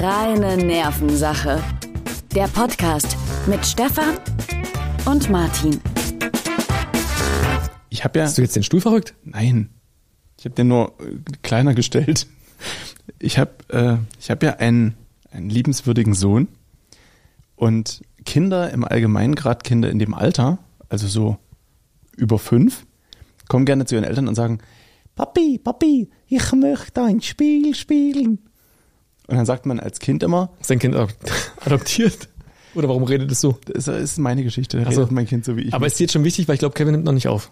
Reine Nervensache. Der Podcast mit Stefan und Martin. Ich habe ja. Hast du jetzt den Stuhl verrückt? Nein. Ich habe den nur äh, kleiner gestellt. Ich habe äh, ich hab ja einen, einen liebenswürdigen Sohn. Und Kinder im Allgemeinen, gerade Kinder in dem Alter, also so über fünf, kommen gerne zu ihren Eltern und sagen, Papi, Papi, ich möchte ein Spiel spielen. Und dann sagt man als Kind immer, Ist dein Kind adoptiert? Oder warum redet es so? das ist meine Geschichte, da Ach so. redet mein Kind so wie ich. Aber ist jetzt schon wichtig, weil ich glaube, Kevin nimmt noch nicht auf.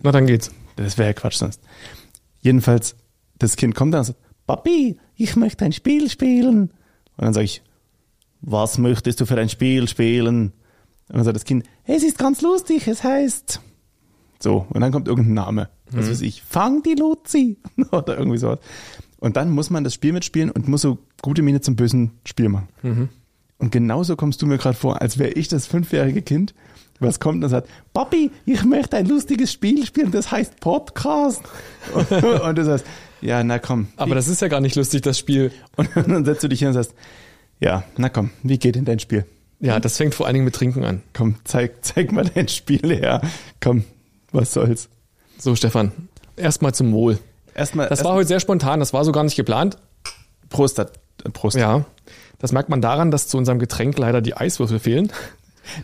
Na, dann geht's. Das wäre ja Quatsch sonst. Jedenfalls, das Kind kommt dann und sagt, Papi, ich möchte ein Spiel spielen. Und dann sage ich, was möchtest du für ein Spiel spielen? Und dann sagt das Kind, es ist ganz lustig, es heißt so. Und dann kommt irgendein Name. Was weiß ich, fang die Luzi. Oder irgendwie sowas. Und dann muss man das Spiel mitspielen und muss so gute Miene zum bösen Spiel machen. Und genauso kommst du mir gerade vor, als wäre ich das fünfjährige Kind, was kommt und sagt, Papi, ich möchte ein lustiges Spiel spielen, das heißt Podcast. und du sagst, ja, na komm. Aber das ist ja gar nicht lustig, das Spiel. Und dann setzt du dich hin und sagst, ja, na komm, wie geht denn dein Spiel? Ja, das fängt vor allen Dingen mit Trinken an. Komm, zeig, zeig mal dein Spiel her. Komm, was soll's. So, Stefan, erstmal zum Wohl. Erstmal, Das war heute sehr spontan, das war so gar nicht geplant. Prost, äh, Prost. Ja. Das merkt man daran, dass zu unserem Getränk leider die Eiswürfel fehlen.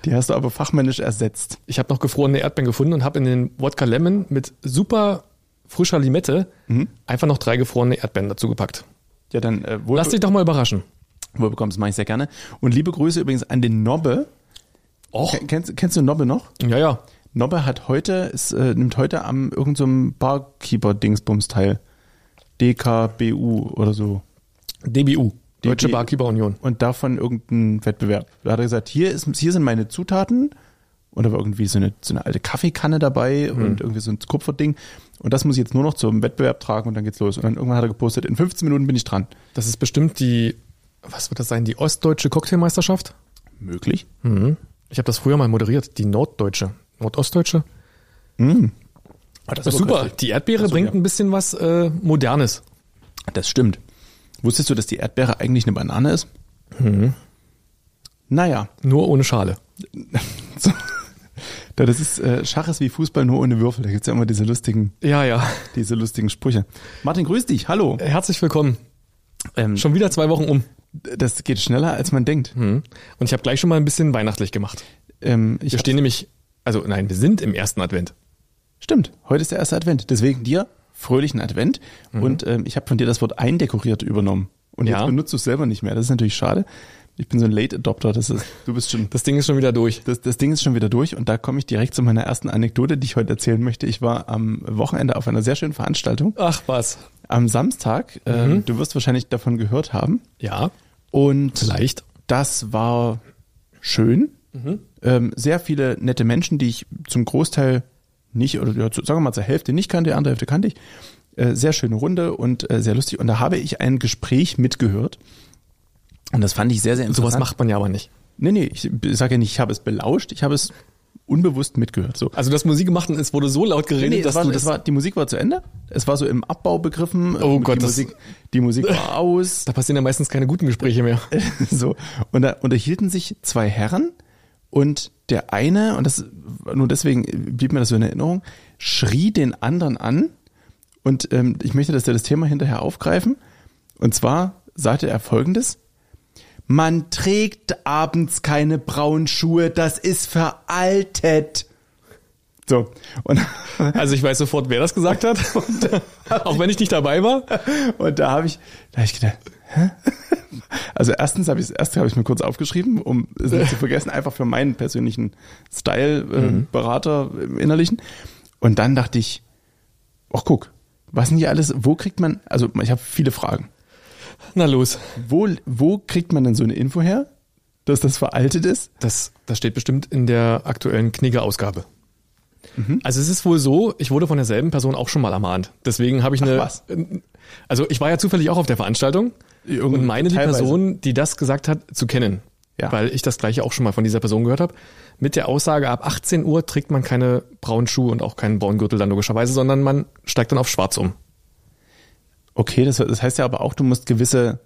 Die hast du aber fachmännisch ersetzt. Ich habe noch gefrorene Erdbeeren gefunden und habe in den Wodka Lemon mit super frischer Limette einfach noch drei gefrorene Erdbeeren dazu gepackt. Ja, dann äh, Lass dich doch mal überraschen. wohl bekommst, mache ich sehr gerne. Und liebe Grüße übrigens an den Nobbe. Och, Ken- Kennst, kennst du Nobbe noch? ja, ja. Nobbe hat heute, ist, äh, nimmt heute am irgendeinem so Barkeeper-Dingsbums teil. DKBU oder so. DBU, Deutsche. Barkeeper Union. Und davon irgendein Wettbewerb. Da hat er gesagt, hier, ist, hier sind meine Zutaten. Und da war irgendwie so eine, so eine alte Kaffeekanne dabei und irgendwie so ein Kupferding. Und das muss ich jetzt nur noch zum Wettbewerb tragen und dann geht's los. Und dann irgendwann hat er gepostet, in 15 Minuten bin ich dran. Das ist bestimmt die, was wird das sein, die ostdeutsche Cocktailmeisterschaft? Möglich. Mhm. Ich habe das früher mal moderiert, die norddeutsche. Nordostdeutsche? Ah, das Das ist super. Die Erdbeere so, bringt ja. ein bisschen was äh, Modernes. Das stimmt. Wusstest du, dass die Erdbeere eigentlich eine Banane ist? Mhm. Naja, Nur ohne Schale. das ist äh, Schach ist wie Fußball nur ohne Würfel. Da gibt's ja immer diese lustigen, Ja, ja. diese lustigen Sprüche. Martin, grüß dich. Hallo. Herzlich willkommen. Ähm, Schon wieder zwei Wochen um. das geht schneller, als man denkt. Mhm. Und ich habe gleich schon mal ein bisschen weihnachtlich gemacht. Ähm, ich Wir stehen nämlich, also nein, wir sind im ersten Advent. Stimmt, heute ist der erste Advent. Deswegen dir fröhlichen Advent. Und ähm, ich habe von dir das Wort eindekoriert übernommen. Und Ja. jetzt benutzt du es selber nicht mehr. Das ist natürlich schade. Ich bin so ein Late Adopter. Das ist, du bist schon. Das Ding ist schon wieder durch. Das, das Ding ist schon wieder durch und da komme ich direkt zu meiner ersten Anekdote, die ich heute erzählen möchte. Ich war am Wochenende auf einer sehr schönen Veranstaltung. Ach was. Am Samstag, ähm, du wirst wahrscheinlich davon gehört haben. Ja, Und vielleicht. das war schön. Ähm, sehr viele nette Menschen, die ich zum Großteil nicht, oder ja, sagen wir mal zur Hälfte nicht kannte, die andere Hälfte kannte ich. Äh, sehr schöne Runde und äh, sehr lustig. Und da habe ich ein Gespräch mitgehört. Und das fand ich sehr, sehr interessant. Sowas macht man ja aber nicht. Nee, nee, ich sage ja nicht, ich habe es belauscht, ich habe es unbewusst mitgehört. So. Also das Musik gemacht und es wurde so laut geredet, Nee, nee, dass war, du das, war, die Musik war zu Ende. Es war so im Abbau begriffen. Oh die Gott, das- Musik, die Musik war aus. da passieren ja meistens keine guten Gespräche mehr. so. Und da unterhielten sich zwei Herren und der eine, und das nur deswegen blieb mir das so in Erinnerung, schrie den anderen an. Und ähm, ich möchte, dass wir das Thema hinterher aufgreifen. Und zwar sagte er folgendes. Man trägt abends keine braunen Schuhe, das ist veraltet. So. Und, Also ich weiß sofort, wer das gesagt hat. Auch wenn ich nicht dabei war. und da habe ich, da hab ich gedacht, hä? Also erstens habe ich erst habe ich mir kurz aufgeschrieben, um es nicht zu vergessen, einfach für meinen persönlichen Style-Berater im Innerlichen. Und dann dachte ich, ach guck, was denn hier alles, wo kriegt man, also ich habe viele Fragen. Na los. Wo, wo kriegt man denn so eine Info her, dass das veraltet ist? Das, das steht bestimmt in der aktuellen Knigge-Ausgabe. Mhm. Also es ist wohl so, ich wurde von derselben Person auch schon mal ermahnt. Deswegen habe ich eine. was? Also ich war ja zufällig auch auf der Veranstaltung Irgend- und meine die. Person, die das gesagt hat, zu kennen. Ja. Weil ich das gleiche auch schon mal von dieser Person gehört habe. Mit der Aussage, ab 18 Uhr trägt man keine braunen Schuhe und auch keinen braunen Gürtel dann logischerweise, sondern man steigt dann auf schwarz um. Okay, das, das heißt ja aber auch, du musst gewisse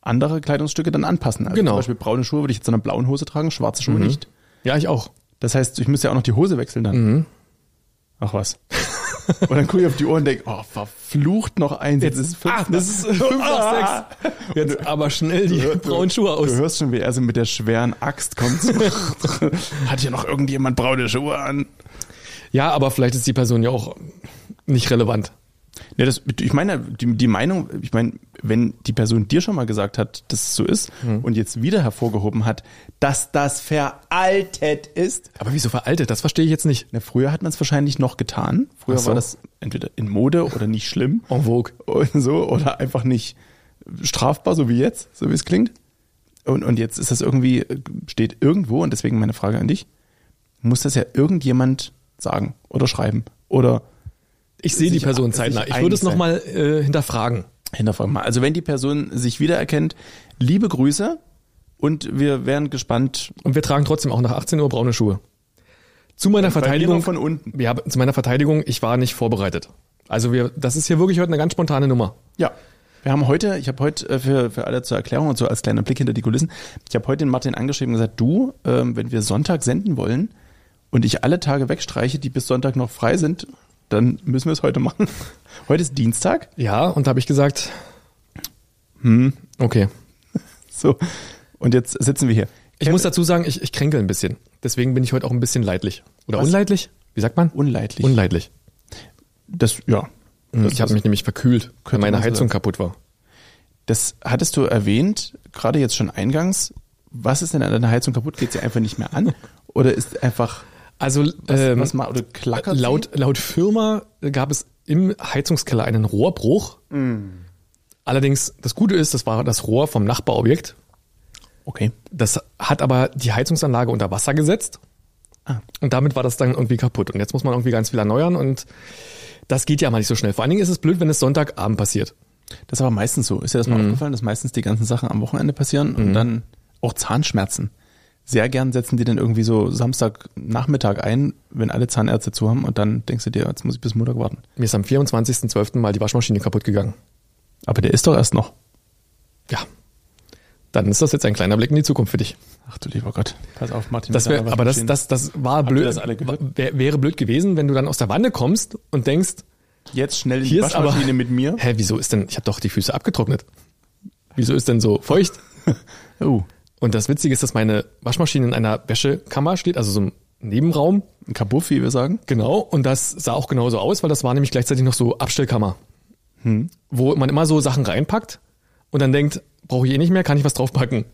andere Kleidungsstücke dann anpassen. Also Genau. Zum Beispiel braune Schuhe würde ich jetzt zu einer blauen Hose tragen, schwarze Schuhe nicht. Ja, ich auch. Das heißt, ich müsste ja auch noch die Hose wechseln dann. Mhm. Ach was. Und dann gucke ich auf die Uhr und denke, oh, verflucht noch eins. Jetzt, ist es fünf. Ah, das ist fünf nach sechs. Jetzt aber schnell die braunen Schuhe Du aus. hörst schon, wie er so mit der schweren Axt kommt. Hat hier noch irgendjemand braune Schuhe an? Ja, aber vielleicht ist die Person ja auch nicht relevant. Ja, das, ich meine, die, die Meinung, ich meine, wenn die Person dir schon mal gesagt hat, dass es so ist Mhm. und jetzt wieder hervorgehoben hat, dass das veraltet ist. Aber wieso veraltet? Das verstehe ich jetzt nicht. Na, früher hat man es wahrscheinlich noch getan. Früher so. war das entweder in Mode oder nicht schlimm. En vogue. und so oder einfach nicht strafbar, so wie jetzt, so wie es klingt. Und, und jetzt ist das irgendwie, steht irgendwo, und deswegen meine Frage an dich, muss das ja irgendjemand sagen oder schreiben oder Ich sehe die Person zeitnah. Ich würde es nochmal äh, hinterfragen. hinterfragen. Mal. Also wenn die Person sich wiedererkennt, liebe Grüße und wir wären gespannt. Und wir tragen trotzdem auch nach 18 Uhr braune Schuhe. Zu meiner mir Verteidigung. von unten. Ja, zu meiner Verteidigung, ich war nicht vorbereitet. Also wir, das ist hier wirklich heute eine ganz spontane Nummer. Ja. Wir haben heute, ich habe heute äh, für, für alle zur Erklärung und so als kleiner Blick hinter die Kulissen, ich habe heute den Martin angeschrieben und gesagt, du, ähm, wenn wir Sonntag senden wollen und ich alle Tage wegstreiche, die bis Sonntag noch frei sind, dann müssen wir es heute machen. Heute ist Dienstag. Ja, und da habe ich gesagt, hm, okay. So. Und jetzt sitzen wir hier. Ich muss dazu sagen, ich, ich kränkel ein bisschen. Deswegen bin ich heute auch ein bisschen leidlich. Oder Was? unleidlich? Wie sagt man? Unleidlich. Unleidlich. Das, ja. Das, ich habe mich nämlich verkühlt, weil meine Heizung sagen. kaputt war. das hattest du erwähnt, gerade jetzt schon eingangs. Was ist denn an deiner Heizung kaputt? Geht sie einfach nicht mehr an? Oder ist einfach, Also was, ähm, was mal, oder klackert sie? laut, laut Firma gab es im Heizungskeller einen Rohrbruch. Allerdings, das Gute ist, das war das Rohr vom Nachbarobjekt. Okay. Das hat aber die Heizungsanlage unter Wasser gesetzt. Ah. Und damit war das dann irgendwie kaputt. Und jetzt muss man irgendwie ganz viel erneuern und das geht ja mal nicht so schnell. Vor allen Dingen ist es blöd, wenn es Sonntagabend passiert. Das ist aber meistens so. Ist dir das mal aufgefallen, dass meistens die ganzen Sachen am Wochenende passieren und dann auch Zahnschmerzen. Sehr gern setzen die dann irgendwie so Samstagnachmittag ein, wenn alle Zahnärzte zu haben und dann denkst du dir, jetzt muss ich bis Montag warten. Mir ist am 24.12. mal die Waschmaschine kaputt gegangen. Aber der ist doch erst noch. Ja. Dann ist das jetzt ein kleiner Blick in die Zukunft für dich. Ach du lieber Gott. Pass auf, Martin. Das wär, aber das, Waschmaschine. das, das war blöd. das? Wär, wäre blöd gewesen, wenn du dann aus der Wanne kommst und denkst, Jetzt schnell in die ist aber, Waschmaschine mit mir. hä, wieso ist denn, ich habe doch die Füße abgetrocknet. Wieso ist denn so feucht? Oh, Und das Witzige ist, dass meine Waschmaschine in einer Wäschekammer steht, also so einem Nebenraum. ein Kabuff, wie wir sagen. Genau. Und das sah auch genauso aus, weil das war nämlich gleichzeitig noch so Abstellkammer. Hm. Wo man immer so Sachen reinpackt und dann denkt, brauche ich eh nicht mehr, kann ich was draufpacken.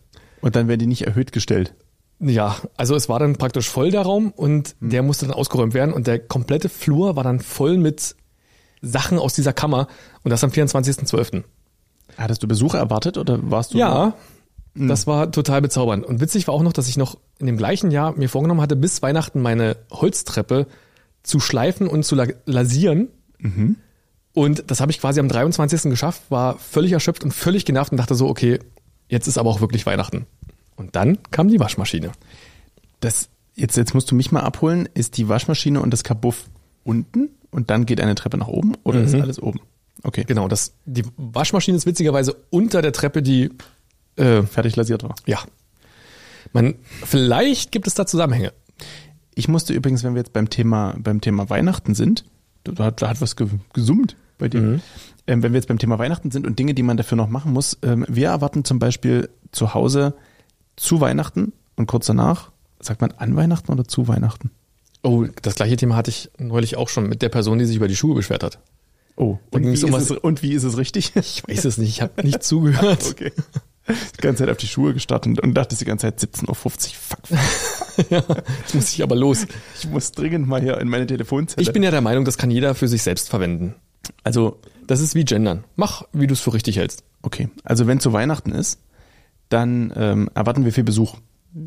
Und dann werden die nicht erhöht gestellt. Ja, also es war dann praktisch voll der Raum und Hm. der musste dann ausgeräumt werden und der komplette Flur war dann voll mit Sachen aus dieser Kammer und das am 24.12. Hattest du Besuch erwartet oder warst du? Ja. Das war total bezaubernd. Und witzig war auch noch, dass ich noch in dem gleichen Jahr mir vorgenommen hatte, bis Weihnachten meine Holztreppe zu schleifen und zu la lasieren. Mhm. Und das habe ich quasi am 23. geschafft, war völlig erschöpft und völlig genervt und dachte so, okay, jetzt ist aber auch wirklich Weihnachten. Und dann kam die Waschmaschine. Das, jetzt, jetzt musst du mich mal abholen. Ist die Waschmaschine und das Kabuff unten und dann geht eine Treppe nach oben oder ist alles oben? Okay. Genau, das, die Waschmaschine ist witzigerweise unter der Treppe, die, äh, Fertig lasiert war. ja. Man, vielleicht gibt es da Zusammenhänge. Ich musste übrigens, wenn wir jetzt beim Thema, beim Thema Weihnachten sind, da hat, da hat was ge- gesummt bei dir. Ähm, wenn wir jetzt beim Thema Weihnachten sind und Dinge, die man dafür noch machen muss, ähm, wir erwarten zum Beispiel zu Hause zu Weihnachten und kurz danach, sagt man an Weihnachten oder zu Weihnachten? Oh, das gleiche Thema hatte ich neulich auch schon mit der Person, die sich über die Schuhe beschwert hat. Oh, Da und wie, um ist was- es, und wie ist es richtig? Ich weiß es nicht, ich habe nicht zugehört. Okay. Die ganze Zeit auf die Schuhe gestartet und dachte die ganze Zeit 17.50 Uhr. Fuck, ja, jetzt muss ich aber los. ich muss dringend mal hier in meine Telefonzelle. Ich bin ja der Meinung, das kann jeder für sich selbst verwenden. also, Das ist wie Gendern. Mach, wie du es für richtig hältst. okay. Also, wenn zu Weihnachten ist, dann ähm, erwarten wir viel Besuch.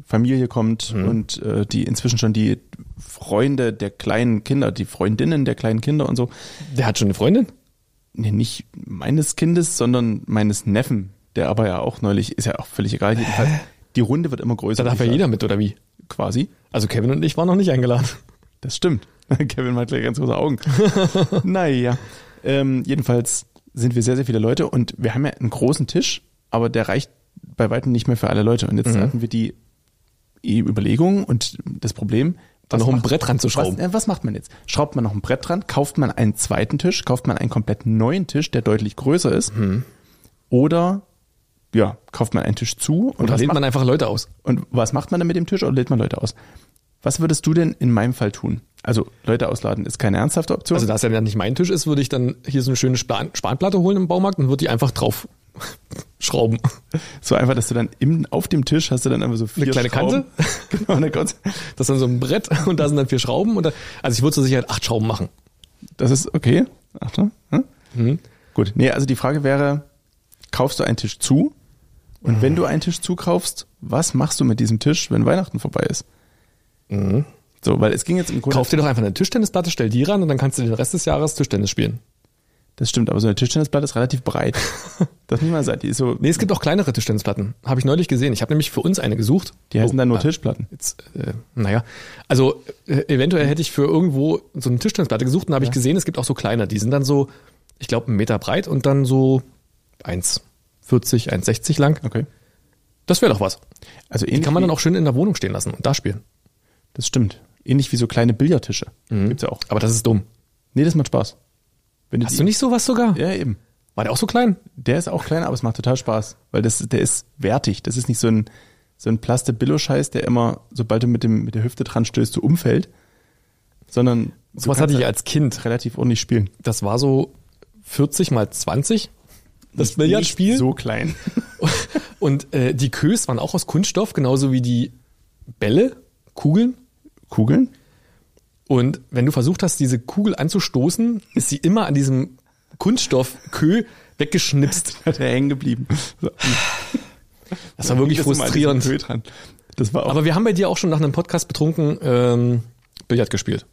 Familie kommt und äh, die inzwischen schon die Freunde der kleinen Kinder, die Freundinnen der kleinen Kinder und so. Der hat schon eine Freundin? Nee, nicht meines Kindes, sondern meines Neffen, der aber ja auch neulich, ist ja auch völlig egal, jedenfalls. Die Runde wird immer größer. Da darf ja jeder mit, oder wie? Quasi. Also Kevin und ich waren noch nicht eingeladen. Das stimmt. Kevin hat gleich ganz große Augen. naja. Ähm, jedenfalls sind wir sehr, sehr viele Leute und wir haben ja einen großen Tisch aber der reicht bei weitem nicht mehr für alle Leute. Und jetzt Mhm. hatten wir die Überlegung und das Problem, Da was noch ein Brett ranzuschrauben. Was, äh, was macht man jetzt? Schraubt man noch ein Brett dran? Kauft man einen zweiten Tisch? Kauft man einen komplett neuen Tisch, der deutlich größer ist? Mhm. Oder ja, kauft man einen Tisch zu und Oder lädt macht, man einfach Leute aus? und was macht man dann mit dem Tisch oder lädt man Leute aus? Was würdest du denn in meinem Fall tun? Also Leute ausladen ist keine ernsthafte Option. Also da es ja nicht mein Tisch ist, würde ich dann hier so eine schöne Span Spanplatte holen im Baumarkt und würde die einfach drauf schrauben. so einfach, dass du dann im, auf dem Tisch hast du dann einfach so vier Eine kleine Schrauben. genau, eine Gott. Das ist dann so ein Brett und da sind dann vier Schrauben. Und da, also ich würde zur Sicherheit acht Schrauben machen. Das ist okay. Achtung. Hm? Mhm. Gut. Nee, also die Frage wäre, kaufst du einen Tisch zu? Und Mhm. wenn du einen Tisch zukaufst, was machst du mit diesem Tisch, wenn Weihnachten vorbei ist? So, weil es ging jetzt im Grunde. Mhm. Kauf dir doch einfach eine Tischtennisplatte, stell die ran und dann kannst du den Rest des Jahres Tischtennis spielen. Das stimmt, aber so eine Tischtennisplatte ist relativ breit. das man sagen. Die ist so, Nee, es gibt auch kleinere Tischtennisplatten. Habe ich neulich gesehen. Ich habe nämlich für uns eine gesucht. die heißen Oh, dann nur ah, Tischplatten. Jetzt, äh, naja, also äh, eventuell hätte ich für irgendwo so eine Tischtennisplatte gesucht und habe ich gesehen, es gibt auch so kleine. Die sind dann so, ich glaube, einen Meter breit und dann so 1,40, 1,60 lang. Okay. Das wäre doch was. Also Die ähnlich kann man dann auch schön in der Wohnung stehen lassen und da spielen. Das stimmt. Ähnlich wie so kleine Billardtische. Mhm. Gibt's ja auch. Aber das ist dumm. Nee, das macht Spaß. Wenn Hast die- du nicht sowas sogar? Ja, eben. War der auch so klein? Der ist auch klein, aber es macht total Spaß, weil das, der ist wertig. Das ist nicht so ein, so ein Plaste-Billo-Scheiß, der immer, sobald du mit dem, mit der Hüfte dran stößt, so umfällt, sondern Sowas hatte ich halt als Kind. relativ ordentlich spielen. Das war so 40 mal 20. Das Billardspiel. So klein. Und äh, die Kös waren auch aus Kunststoff, genauso wie die Bälle, Kugeln. Kugeln? Und wenn du versucht hast, diese Kugel anzustoßen, ist sie immer an diesem Kunststoff-Kö weggeschnipst. Hat er hängen geblieben. So. Das war wirklich Das frustrierend. Das war Aber wir haben bei dir auch schon nach einem Podcast betrunken ähm, Billard gespielt.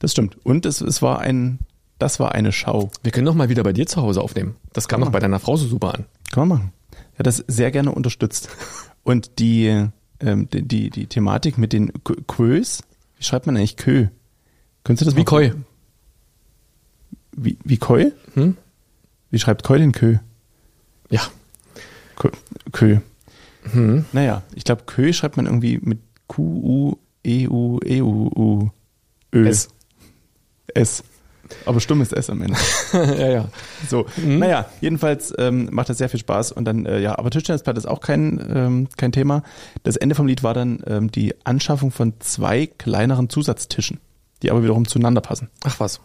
das stimmt. Und es, es war ein, das war eine Schau. Wir können doch mal wieder bei dir zu Hause aufnehmen. Das kam doch bei deiner Frau so super an. Kann man machen. Er hat das sehr gerne unterstützt. Und die, ähm, die, die, die Thematik mit den Quös, wie schreibt man eigentlich Kö? Könntest du das Wie Koi. Wie, wie Koi? Hm? Wie schreibt Koi den Kö? Ja. Kö. Kö. Hm. Naja, ich glaube, Kö schreibt man irgendwie mit Q, U, E, U, E, U, U, Ö. S. S. Aber stummes S am Ende. ja, ja. So, naja, jedenfalls ähm, macht das sehr viel Spaß und dann, äh, ja, aber Tischtennisplatte ist auch kein, ähm, kein Thema. Das Ende vom Lied war dann ähm, die Anschaffung von zwei kleineren Zusatztischen, die aber wiederum zueinander passen. Ach was.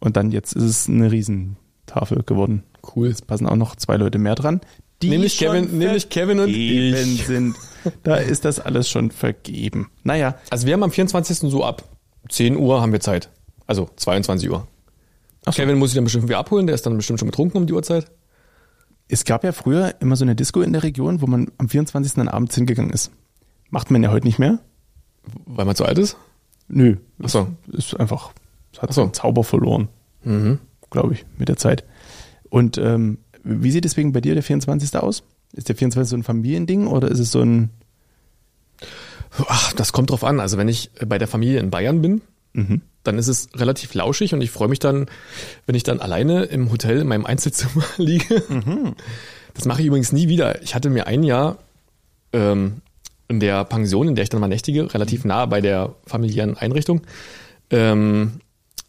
Und dann jetzt ist es eine Riesentafel geworden. Cool. Jetzt passen auch noch zwei Leute mehr dran. Die Nämlich Kevin- nämlich Kevin und ich. sind. Da ist das alles schon vergeben. Naja, Also wir haben am 24. so ab 10 Uhr haben wir Zeit. Also 22 Uhr. Ach so. Kevin muss sich dann bestimmt wieder abholen, der ist dann bestimmt schon betrunken um die Uhrzeit. es gab ja früher immer so eine Disco in der Region, wo man am 24. dann abends hingegangen ist. Macht man ja heute nicht mehr. Weil man zu alt ist? Nö. Ach so. Ist einfach, hat so. seinen Zauber verloren, Mhm. glaube ich, mit der Zeit. Und ähm, wie sieht deswegen bei dir der 24. aus? Ist der 24. so ein Familiending oder ist es so ein Ach, das kommt drauf an. Also wenn ich bei der Familie in Bayern bin, mhm. dann ist es relativ lauschig und ich freue mich dann, wenn ich dann alleine im Hotel in meinem Einzelzimmer liege. Das mache ich übrigens nie wieder. Ich hatte mir ein Jahr ähm, in der Pension, in der ich dann mal nächtige, relativ nah bei der familiären Einrichtung, ähm,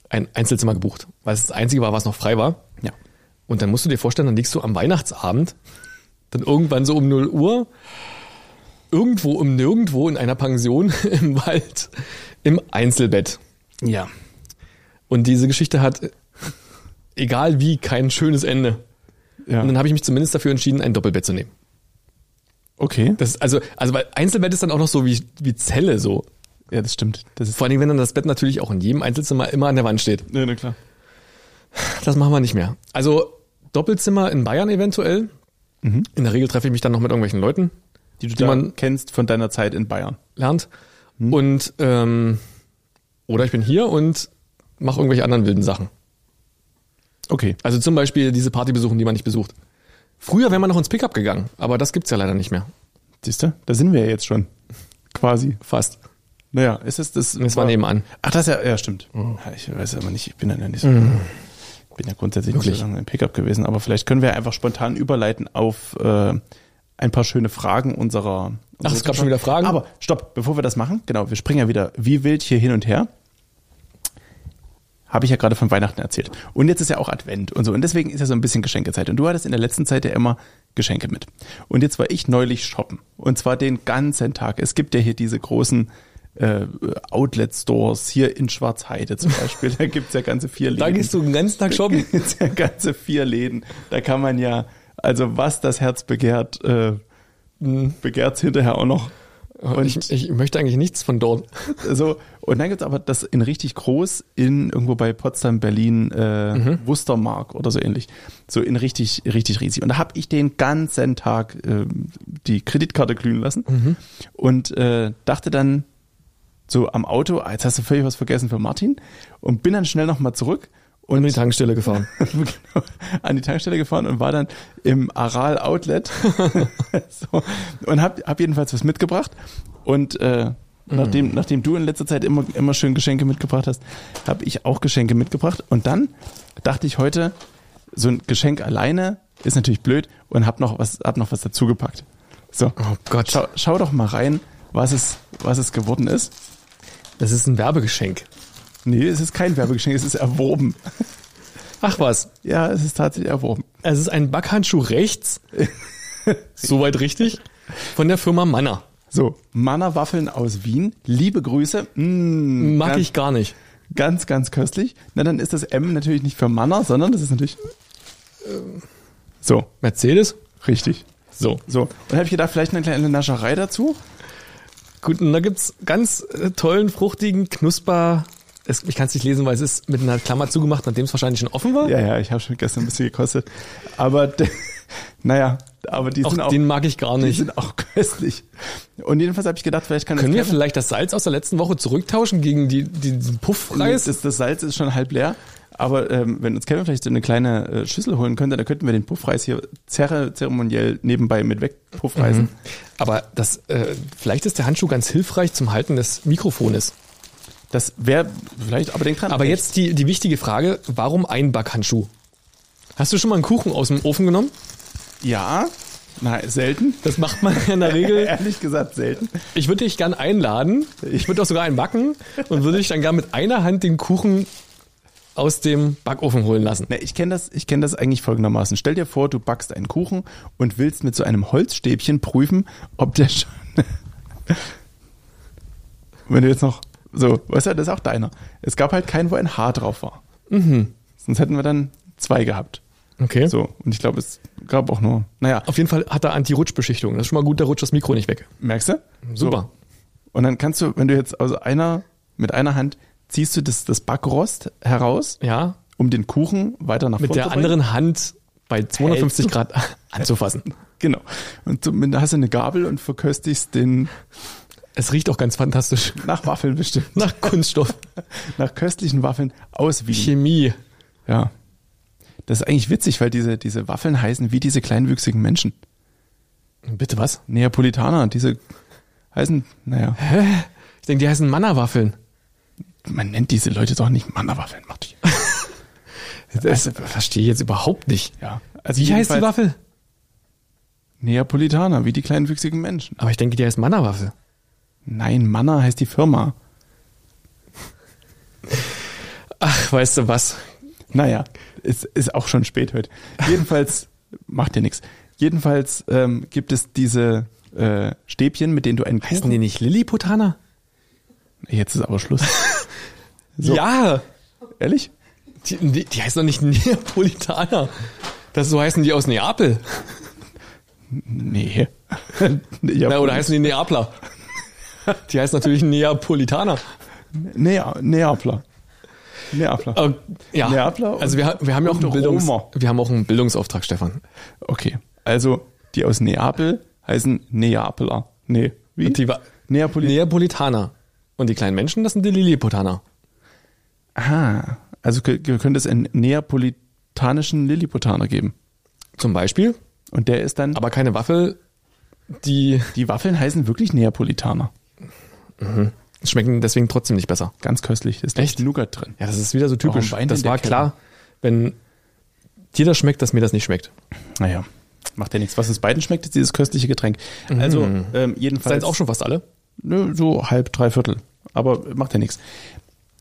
ein Einzelzimmer gebucht, weil es das einzige war, was noch frei war. Ja. Und dann musst du dir vorstellen, dann liegst du am Weihnachtsabend, dann irgendwann so um 0 Uhr, irgendwo um nirgendwo in einer Pension im Wald, im Einzelbett. Ja. Und diese Geschichte hat, egal wie, kein schönes Ende. ja. Und dann habe ich mich zumindest dafür entschieden, ein Doppelbett zu nehmen. Okay. Das, also, also weil Einzelbett ist dann auch noch so wie, wie Zelle so. Ja, das stimmt. Das ist Vor allem, wenn dann das Bett natürlich auch in jedem Einzelzimmer immer an der Wand steht. ja, na klar. Das machen wir nicht mehr. Also Doppelzimmer in Bayern eventuell. Mhm. In der Regel treffe ich mich dann noch mit irgendwelchen Leuten, Die du Die man- kennst von deiner Zeit in Bayern. lernt. Und ähm, oder ich bin hier und mache irgendwelche anderen wilden Sachen. Okay. Also zum Beispiel diese Party besuchen, die man nicht besucht. Früher wäre man noch ins Pickup gegangen, aber das gibt's ja leider nicht mehr. Siehst du? Da sind wir ja jetzt schon. Quasi. Fast. Naja, ist es das? Das war nebenan. Ach, das ja, ja, stimmt. Ja, ich weiß aber nicht, ich bin ja nicht so. Ich bin ja grundsätzlich nicht Wirklich? so lange im Pickup gewesen, aber vielleicht können wir einfach spontan überleiten auf äh, ein paar schöne Fragen unserer. Ach, es gab schon wieder Fragen? Aber stopp, bevor wir das machen, genau, wir springen ja wieder wie wild hier hin und her. Habe ich ja gerade von Weihnachten erzählt. Und jetzt ist ja auch Advent und so. Und deswegen ist ja so ein bisschen Geschenkezeit. Und du hattest in der letzten Zeit ja immer Geschenke mit. Und jetzt war ich neulich shoppen. Und zwar den ganzen Tag. Es gibt ja hier diese großen äh, Outlet-Stores, hier in Schwarzheide zum Beispiel. Da gibt's ja ganze vier Läden. Da gehst du den ganzen Tag shoppen. Da gibt's ja ganze vier Läden. Da kann man ja, also was das Herz begehrt, äh, begehrt's hinterher auch noch. Und ich, ich möchte eigentlich nichts von dort. So, und dann gibt's aber das in richtig groß in irgendwo bei Potsdam, Berlin, äh, Mhm. Wustermark oder so ähnlich. So in richtig, richtig riesig. Und da habe ich den ganzen Tag äh, die Kreditkarte glühen lassen Mhm. und äh, dachte dann so am Auto, ah, jetzt hast du völlig was vergessen für Martin und bin dann schnell nochmal zurück Und in die Tankstelle gefahren. genau, an die Tankstelle gefahren und war dann im Aral Outlet so, und hab, hab jedenfalls was mitgebracht und äh, nachdem, nachdem du in letzter Zeit immer, immer schön Geschenke mitgebracht hast, habe ich auch Geschenke mitgebracht und dann dachte ich heute, so ein Geschenk alleine ist natürlich blöd und hab noch was, hab noch was dazugepackt. So, Oh Gott. schau, schau doch mal rein, was es, was es geworden ist. Das ist ein Werbegeschenk. Nee, es ist kein Werbegeschenk, es ist erworben. Ach was. Ja, es ist tatsächlich erworben. Es ist ein Backhandschuh rechts. Soweit richtig. Von der Firma Manner. So, Manna Waffeln aus Wien. Liebe Grüße. Mm, Mag ganz, ich gar nicht. Ganz, ganz köstlich. Na, dann ist das M natürlich nicht für Manna, sondern das ist natürlich. So, Mercedes? richtig. So. So. Und habe ich gedacht, vielleicht eine kleine Nascherei dazu. Gut, und da gibt's ganz äh, tollen, fruchtigen, knusper. Es, ich kann es nicht lesen, weil es ist mit einer Klammer zugemacht, nachdem es wahrscheinlich schon offen war. Ja, ja, ich habe schon gestern ein bisschen gekostet. Aber, naja, aber die auch sind auch, den mag ich gar die nicht. sind auch köstlich. Und jedenfalls habe ich gedacht, vielleicht kann Können wir vielleicht das Salz aus der letzten Woche zurücktauschen gegen die, die, diesen Puffreis? Das, das Salz ist schon halb leer. Aber ähm, wenn uns Kevin vielleicht so eine kleine äh, Schüssel holen könnte, dann könnten wir den Puffreis hier zere zeremoniell nebenbei mit wegpuffreisen. Aber das, äh, vielleicht ist der Handschuh ganz hilfreich zum Halten des Mikrofones. Das wäre vielleicht, aber denk dran. Aber jetzt die, die wichtige Frage, warum ein Backhandschuh? Hast du schon mal einen Kuchen aus dem Ofen genommen? Ja, na, selten. Das macht man in der Regel. Ehrlich gesagt selten. Ich würde dich gern einladen. Ich würde auch sogar einen backen und würde dich dann gern mit einer Hand den Kuchen aus dem Backofen holen lassen. Na, ich kenne das, ich kenne das eigentlich folgendermaßen. Stell dir vor, du backst einen Kuchen und willst mit so einem Holzstäbchen prüfen, ob der schon. Wenn du jetzt noch so, weißt du, das ist auch deiner. Es gab halt keinen, wo ein Haar drauf war. Sonst hätten wir dann zwei gehabt. Okay. So, und ich glaube, es gab auch nur, naja, Auf jeden Fall hat er Anti-Rutschbeschichtung. Das ist schon mal gut, da rutscht das Mikro nicht weg. merkst du? Super. Und dann kannst du, wenn du jetzt aus einer, mit einer Hand ziehst du das, das Backrost heraus, Ja. um den Kuchen weiter nach Mit vorne der zu bringen. anderen Hand bei 250 Hältst Grad anzufassen. Genau. Und du da hast du eine Gabel und verköstigst den Es riecht auch ganz fantastisch. nach Waffeln bestimmt. Nach Kunststoff. Nach köstlichen Waffeln aus Wien. Chemie. Ja. Das ist eigentlich witzig, weil diese, diese Waffeln heißen wie diese kleinwüchsigen Menschen. Bitte was? Neapolitaner, diese heißen, naja, Ich denke, die heißen Mannerwaffeln. man nennt diese Leute doch nicht Mannerwaffeln, Martin. Das verstehe ich jetzt überhaupt nicht. Ja. Also Wie heißt die Waffel? Neapolitaner, wie die kleinwüchsigen Menschen. Aber ich denke, die heißt Mannerwaffe. Nein, Manna heißt die Firma. Ach, weißt du was? Naja, es ist auch schon spät heute. Jedenfalls, macht dir nichts. Jedenfalls ähm, gibt es diese äh, Stäbchen, mit denen du einen Heißen die nicht Lilliputaner? Jetzt ist aber Schluss. So. Ja. Ehrlich? Die, die, die heißen doch nicht Neapolitaner. Das so heißen die aus Neapel. Nee. ja, Na, oder heißen die Neapler? Die heißen natürlich Neapolitaner. Nea, Neapler. Neapler. Äh, ja. Neapler Also wir, wir haben ja auch einen Bildungs, Roma. wir haben auch einen Bildungsauftrag, Stefan. Okay. Also, die aus Neapel heißen Neapeler. Nee. Wie? Die Neapoli Neapolitaner. Und die kleinen Menschen, das sind die Lilliputaner. Aha. Also könnte es einen neapolitanischen Lilliputaner geben. Zum Beispiel. Und der ist dann. Aber keine Waffel, die die Waffeln heißen wirklich Neapolitaner. Schmecken deswegen trotzdem nicht besser. Ganz köstlich. Ist Echt? Nougat drin. Ja, das ist wieder so typisch. Das war klar, wenn dir das schmeckt, dass mir das nicht schmeckt. Naja. Macht ja nichts. Was uns beiden schmeckt, ist dieses köstliche Getränk. Also, ähm, Seien jedenfalls. es auch schon fast alle? Nö, so halb, drei Viertel. Aber macht ja nichts.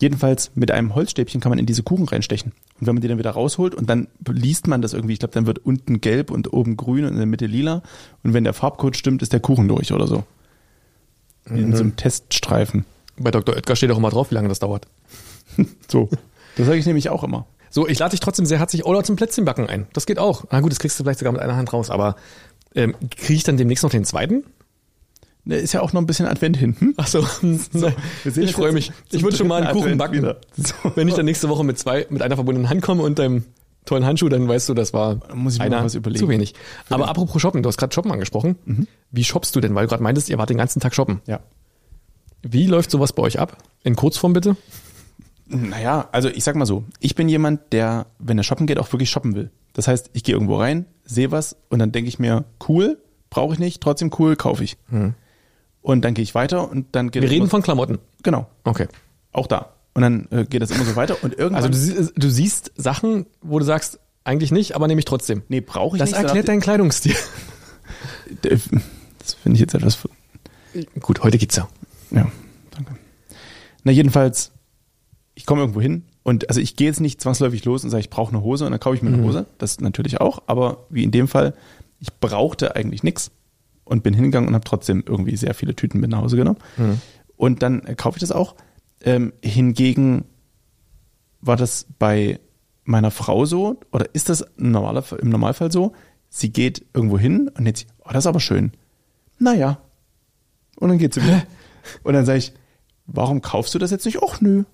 Jedenfalls mit einem Holzstäbchen kann man in diese Kuchen reinstechen. Und wenn man die dann wieder rausholt und dann liest man das irgendwie, ich glaube, dann wird unten gelb und oben grün und in der Mitte lila. Und wenn der Farbcode stimmt, ist der Kuchen durch oder so. Wie in so einem Teststreifen. Bei Dr. Oetker steht auch immer drauf, wie lange das dauert. So. Das sage ich nämlich auch immer. So, ich lade dich trotzdem sehr herzlich Ola zum Plätzchenbacken ein. Das geht auch. Na gut, das kriegst du vielleicht sogar mit einer Hand raus, aber ähm, kriege ich dann demnächst noch den zweiten? Ne, Ist ja auch noch ein bisschen Advent hin. Hm? Ach so, sehen ich freue mich. Ich würde schon mal einen Kuchen Advent backen. wieder. So. Wenn ich dann nächste Woche mit zwei, mit einer verbundenen Hand komme und deinem tollen Handschuh, dann weißt du, das war muss ich mir einer noch was überlegen. zu wenig. Aber apropos Shoppen, du hast gerade Shoppen angesprochen. Mhm. Wie shoppst du denn? Weil du gerade meintest, ihr wart den ganzen Tag shoppen. Ja. Wie läuft sowas bei euch ab? In Kurzform bitte? Naja, also ich sag mal so, ich bin jemand, der, wenn er shoppen geht, auch wirklich shoppen will. Das heißt, ich gehe irgendwo rein, sehe was und dann denke ich mir, cool, brauche ich nicht, trotzdem cool, kaufe ich. Und dann gehe ich weiter und dann geht Wir reden von Klamotten. Genau, Okay. auch da. Und dann äh, geht das immer so weiter und irgendwann... Also du, sie- du siehst Sachen, wo du sagst, eigentlich nicht, aber nehme ich trotzdem. nee, brauche ich Das nicht. so erklärt deinen Kleidungsstil. Das finde ich jetzt etwas... Gut, heute geht's ja. Ja, danke. Na jedenfalls, ich komme irgendwo hin und also ich gehe jetzt nicht zwangsläufig los und sage, ich brauche eine Hose und dann kaufe ich mir eine Hose. Das natürlich auch, aber wie in dem Fall, ich brauchte eigentlich nichts und bin hingegangen und habe trotzdem irgendwie sehr viele Tüten mit nach Hause genommen. Und dann äh, kaufe ich das auch. Ähm, hingegen war das bei meiner Frau so, oder ist das im, Normaler, im Normalfall so, sie geht irgendwo hin und jetzt, oh, das ist aber schön. Naja. Und dann geht sie wieder. Und dann sage ich, warum kaufst du das jetzt nicht? Och, nö.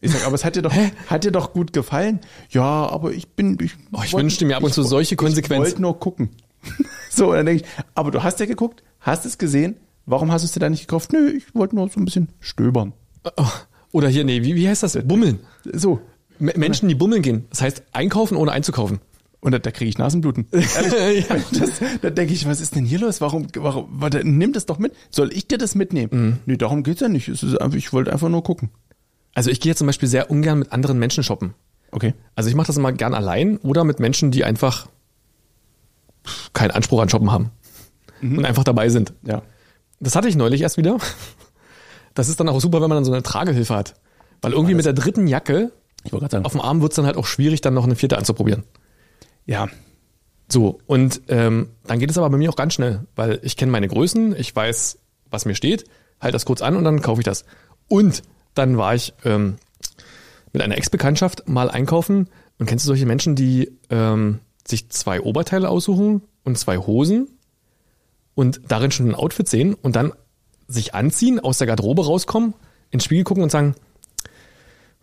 Ich sag, aber es hat dir doch, hat dir doch gut gefallen. Ja, aber ich bin, ich, Oh, ich wollt- wünschte mir ab und zu ich- solche Ich Konsequenzen. wollte nur gucken. so, und dann denke ich, aber du hast ja geguckt, hast es gesehen, warum hast du es dir da nicht gekauft? Nö, ich wollte nur so ein bisschen stöbern. Oh, Oder hier, nee, wie, wie heißt das? Bummeln. So. M Menschen, die bummeln gehen. Das heißt, einkaufen ohne einzukaufen. Und da, da kriege ich Nasenbluten. Ehrlich, Ja. das, da denke ich, was ist denn hier los? Warum, warum, warte, nimm das doch mit. Soll ich dir das mitnehmen? Mhm. Nee, darum geht's ja nicht. Es ist einfach, ich wollte einfach nur gucken. Also ich gehe jetzt zum Beispiel sehr ungern mit anderen Menschen shoppen. Okay. Also ich mache das immer gern allein oder mit Menschen, die einfach keinen Anspruch an Shoppen haben und einfach dabei sind. Ja. Das hatte ich neulich erst wieder. Das ist dann auch super, wenn man dann so eine Tragehilfe hat. Weil irgendwie mit der dritten Jacke Ich sagen. auf dem Arm wird's dann halt auch schwierig, dann noch eine vierte anzuprobieren. ja. So, und ähm, dann geht es aber bei mir auch ganz schnell, weil ich kenne meine Größen, ich weiß, was mir steht, halt das kurz an und dann kaufe ich das. Und dann war ich ähm, mit einer Ex-Bekanntschaft mal einkaufen und kennst du solche Menschen, die ähm, sich zwei Oberteile aussuchen und zwei Hosen und darin schon ein Outfit sehen und dann sich anziehen, aus der Garderobe rauskommen, ins Spiegel gucken und sagen,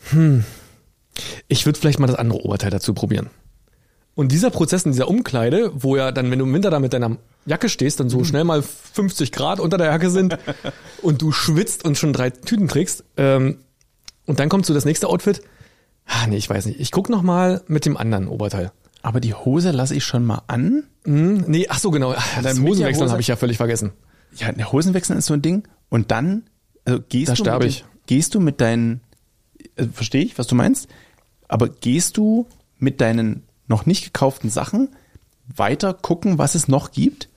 hm, ich würde vielleicht mal das andere Oberteil dazu probieren. Und dieser Prozess in dieser Umkleide, wo ja dann, wenn du im Winter da mit deiner Jacke stehst, dann so schnell mal 50 Grad unter der Jacke sind und du schwitzt und schon drei Tüten trägst, ähm, und dann kommt so das nächste Outfit. Ah, nee, ich weiß nicht. Ich guck noch mal mit dem anderen Oberteil. Aber die Hose lasse ich schon mal an. Hm, nee, ach so, genau. Ah, Das Hosenwechseln Hose- habe ich ja völlig vergessen. Ja, der Hosenwechsel ist so ein Ding. Und dann, also gehst Da du mit, ich. Gehst du mit deinen, äh, verstehe ich, was du meinst, aber gehst du mit deinen noch nicht gekauften Sachen weiter gucken, was es noch gibt?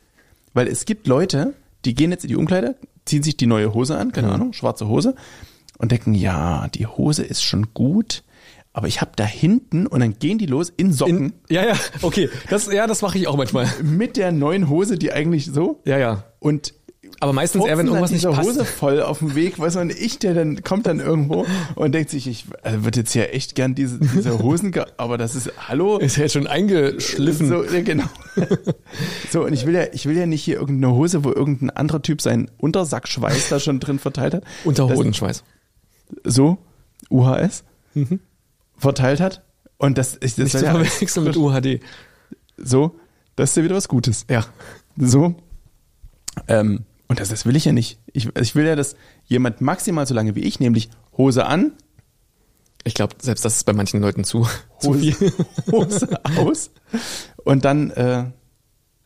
Weil es gibt Leute, die gehen jetzt in die Umkleide, ziehen sich die neue Hose an, keine Ahnung, schwarze Hose, und denken, ja, die Hose ist schon gut, aber ich habe da hinten, und dann gehen die los in Socken In, ja, ja, okay. Das, ja, das mache ich auch manchmal. mit der neuen Hose, die eigentlich so, Ja, ja. und Aber meistens eher, wenn irgendwas dann nicht passt. Hose voll auf dem Weg, weißt du, und ich, der dann kommt dann irgendwo und denkt sich, ich also würde jetzt ja echt gern diese, diese Hosen, aber das ist, hallo? Ist ja jetzt schon eingeschliffen. So, genau. so, und ich will ja, ich will ja nicht hier irgendeine Hose, wo irgendein anderer Typ seinen Untersackschweiß da schon drin verteilt hat. Unter Das- Hodenschweiß. So, UHS, verteilt hat. Und das ist, das zu ja verwechseln mit UHD. so, das ist ja wieder was Gutes. Ja. So. Ähm, und das, das will ich ja nicht. Ich, ich will ja, dass jemand maximal so lange wie ich, nämlich Hose an, Ich glaube, selbst das ist bei manchen Leuten zu, zu Hose, viel. Hose aus. Und dann, äh,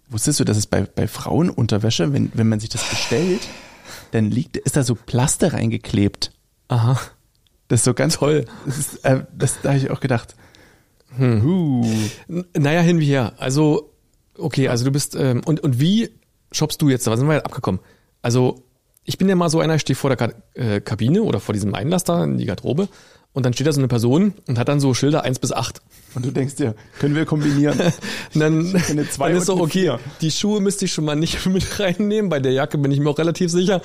wusstest du, dass es bei, bei Frauenunterwäsche, wenn, wenn man sich das bestellt, dann liegt, ist da so Plaste reingeklebt. Aha. Das ist so ganz Toll. Das ist, äh, das, da habe ich auch gedacht. Huh. N- Naja, hin wie her. Also Okay, also du bist, ähm, und, und wie shoppst du jetzt? Da sind wir ja abgekommen. Also, ich bin ja mal so einer, ich stehe vor der äh, Kabine oder vor diesem Einlass da in die Garderobe und dann steht da so eine Person und hat dann so Schilder eins bis acht. Und du denkst dir, können wir kombinieren? Dann, eine zwei dann ist eine okay, vier. die Schuhe müsste ich schon mal nicht mit reinnehmen. Bei der Jacke bin ich mir auch relativ sicher.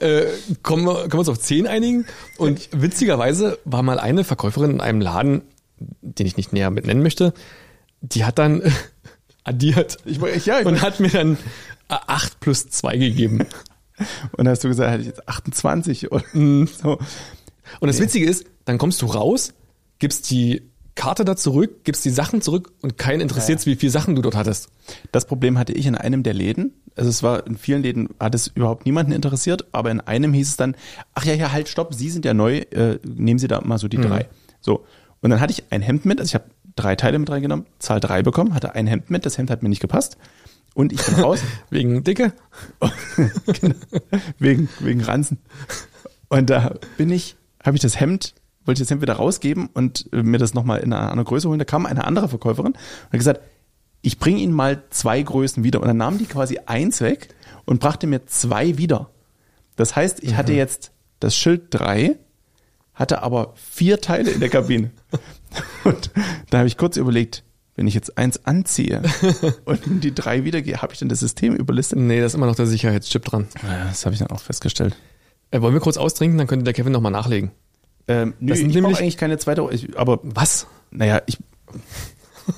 Äh, kommen, wir, können wir uns auf zehn einigen? Und witzigerweise war mal eine Verkäuferin in einem Laden, den ich nicht näher mit nennen möchte, die hat dann addiert ich, ja, ich, und hat mir dann acht plus zwei gegeben. und hast du gesagt, hätte ich jetzt 28 oder Mhm. so. Und das Witzige ist, dann kommst du raus, gibst die Karte da zurück, gibst die Sachen zurück und keinen interessiert, wie viele Sachen du dort hattest. Das Problem hatte ich in einem der Läden. Also es war in vielen Läden hat es überhaupt niemanden interessiert, aber in einem hieß es dann, ach ja, ja, halt, stopp, Sie sind ja neu, äh, nehmen Sie da mal so die drei. So. Und dann hatte ich ein Hemd mit, also ich habe drei Teile mit reingenommen, Zahl drei bekommen, hatte ein Hemd mit, das Hemd hat mir nicht gepasst. Und ich bin raus, Wegen Dicke? wegen, wegen Ranzen. Und da bin ich, habe ich das Hemd, wollte ich das Hemd wieder rausgeben und äh, mir das nochmal in einer anderen Größe holen. Da kam eine andere Verkäuferin und hat gesagt, ich bringe Ihnen mal zwei Größen wieder. Und dann nahm die quasi eins weg und brachte mir zwei wieder. Das heißt, ich hatte jetzt das Schild drei, hatte aber vier Teile in der Kabine. Und da habe ich kurz überlegt, wenn ich jetzt eins anziehe und die drei wiedergehe, habe ich dann das System überlistet? Nee, da ist immer noch der Sicherheitschip dran. Das habe ich dann auch festgestellt. Äh, wollen wir kurz austrinken, dann könnte der Kevin nochmal nachlegen. Ähm, nö, Das sind ich nämlich- eigentlich keine zweite, ich, aber Was? naja, ich,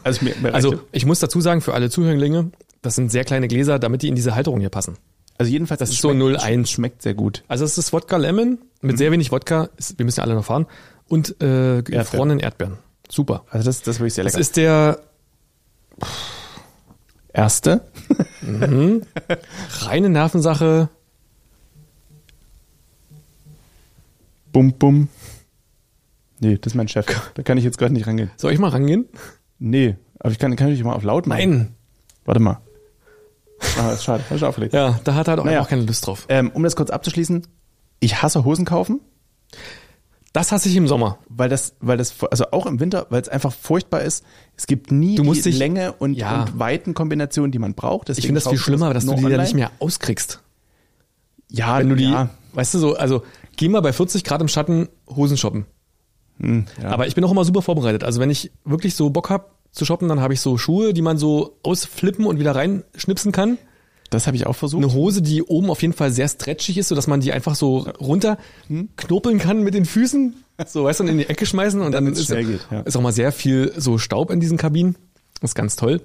also mir, mir Also ich muss dazu sagen, für alle Zuhörlinge, das sind sehr kleine Gläser, damit die in diese Halterung hier passen. also jedenfalls, das es ist so schmeckt- 0,1. Schmeckt sehr gut. Also es ist Wodka Lemon mit sehr wenig Wodka, wir müssen ja alle noch fahren, und äh, gefrorenen Erdbeeren. Super. Also das, das wirklich sehr Das lecker. ist der erste. reine Nervensache. Bum, bum. Nee, das ist mein Chef. Da kann ich jetzt gerade nicht rangehen. Soll ich mal rangehen? Nee, aber ich kann, kann ich mal auf laut machen. Nein. Warte mal. Ah, ist schade. Hab ich aufgelegt. Ja, da hat er halt auch Naja. keine Lust drauf. Ähm, um das kurz abzuschließen, ich hasse Hosen kaufen, Das hasse ich im Sommer. weil das, weil das, also auch im Winter, weil es einfach furchtbar ist. Es gibt nie Du musst die dich- Länge und, Ja. und Weitenkombination, die man braucht. Ich finde das viel schlimmer, dass du die dann nicht mehr auskriegst. Ja, Wenn du die, ja, weißt du so, also geh mal bei 40 Grad im Schatten Hosen shoppen. hm, ja. Aber ich bin auch immer super vorbereitet. Also wenn ich wirklich so Bock hab zu shoppen, dann habe ich so Schuhe, die man so ausflippen und wieder reinschnipsen kann. Das habe ich auch versucht. Eine Hose, die oben auf jeden Fall sehr stretchig ist, sodass man die einfach so runter knopeln kann mit den Füßen. So, weißt du, in die Ecke schmeißen und dann Damit's ist, schnell geht, ja. ist auch mal sehr viel so Staub in diesen Kabinen. Das ist ganz toll.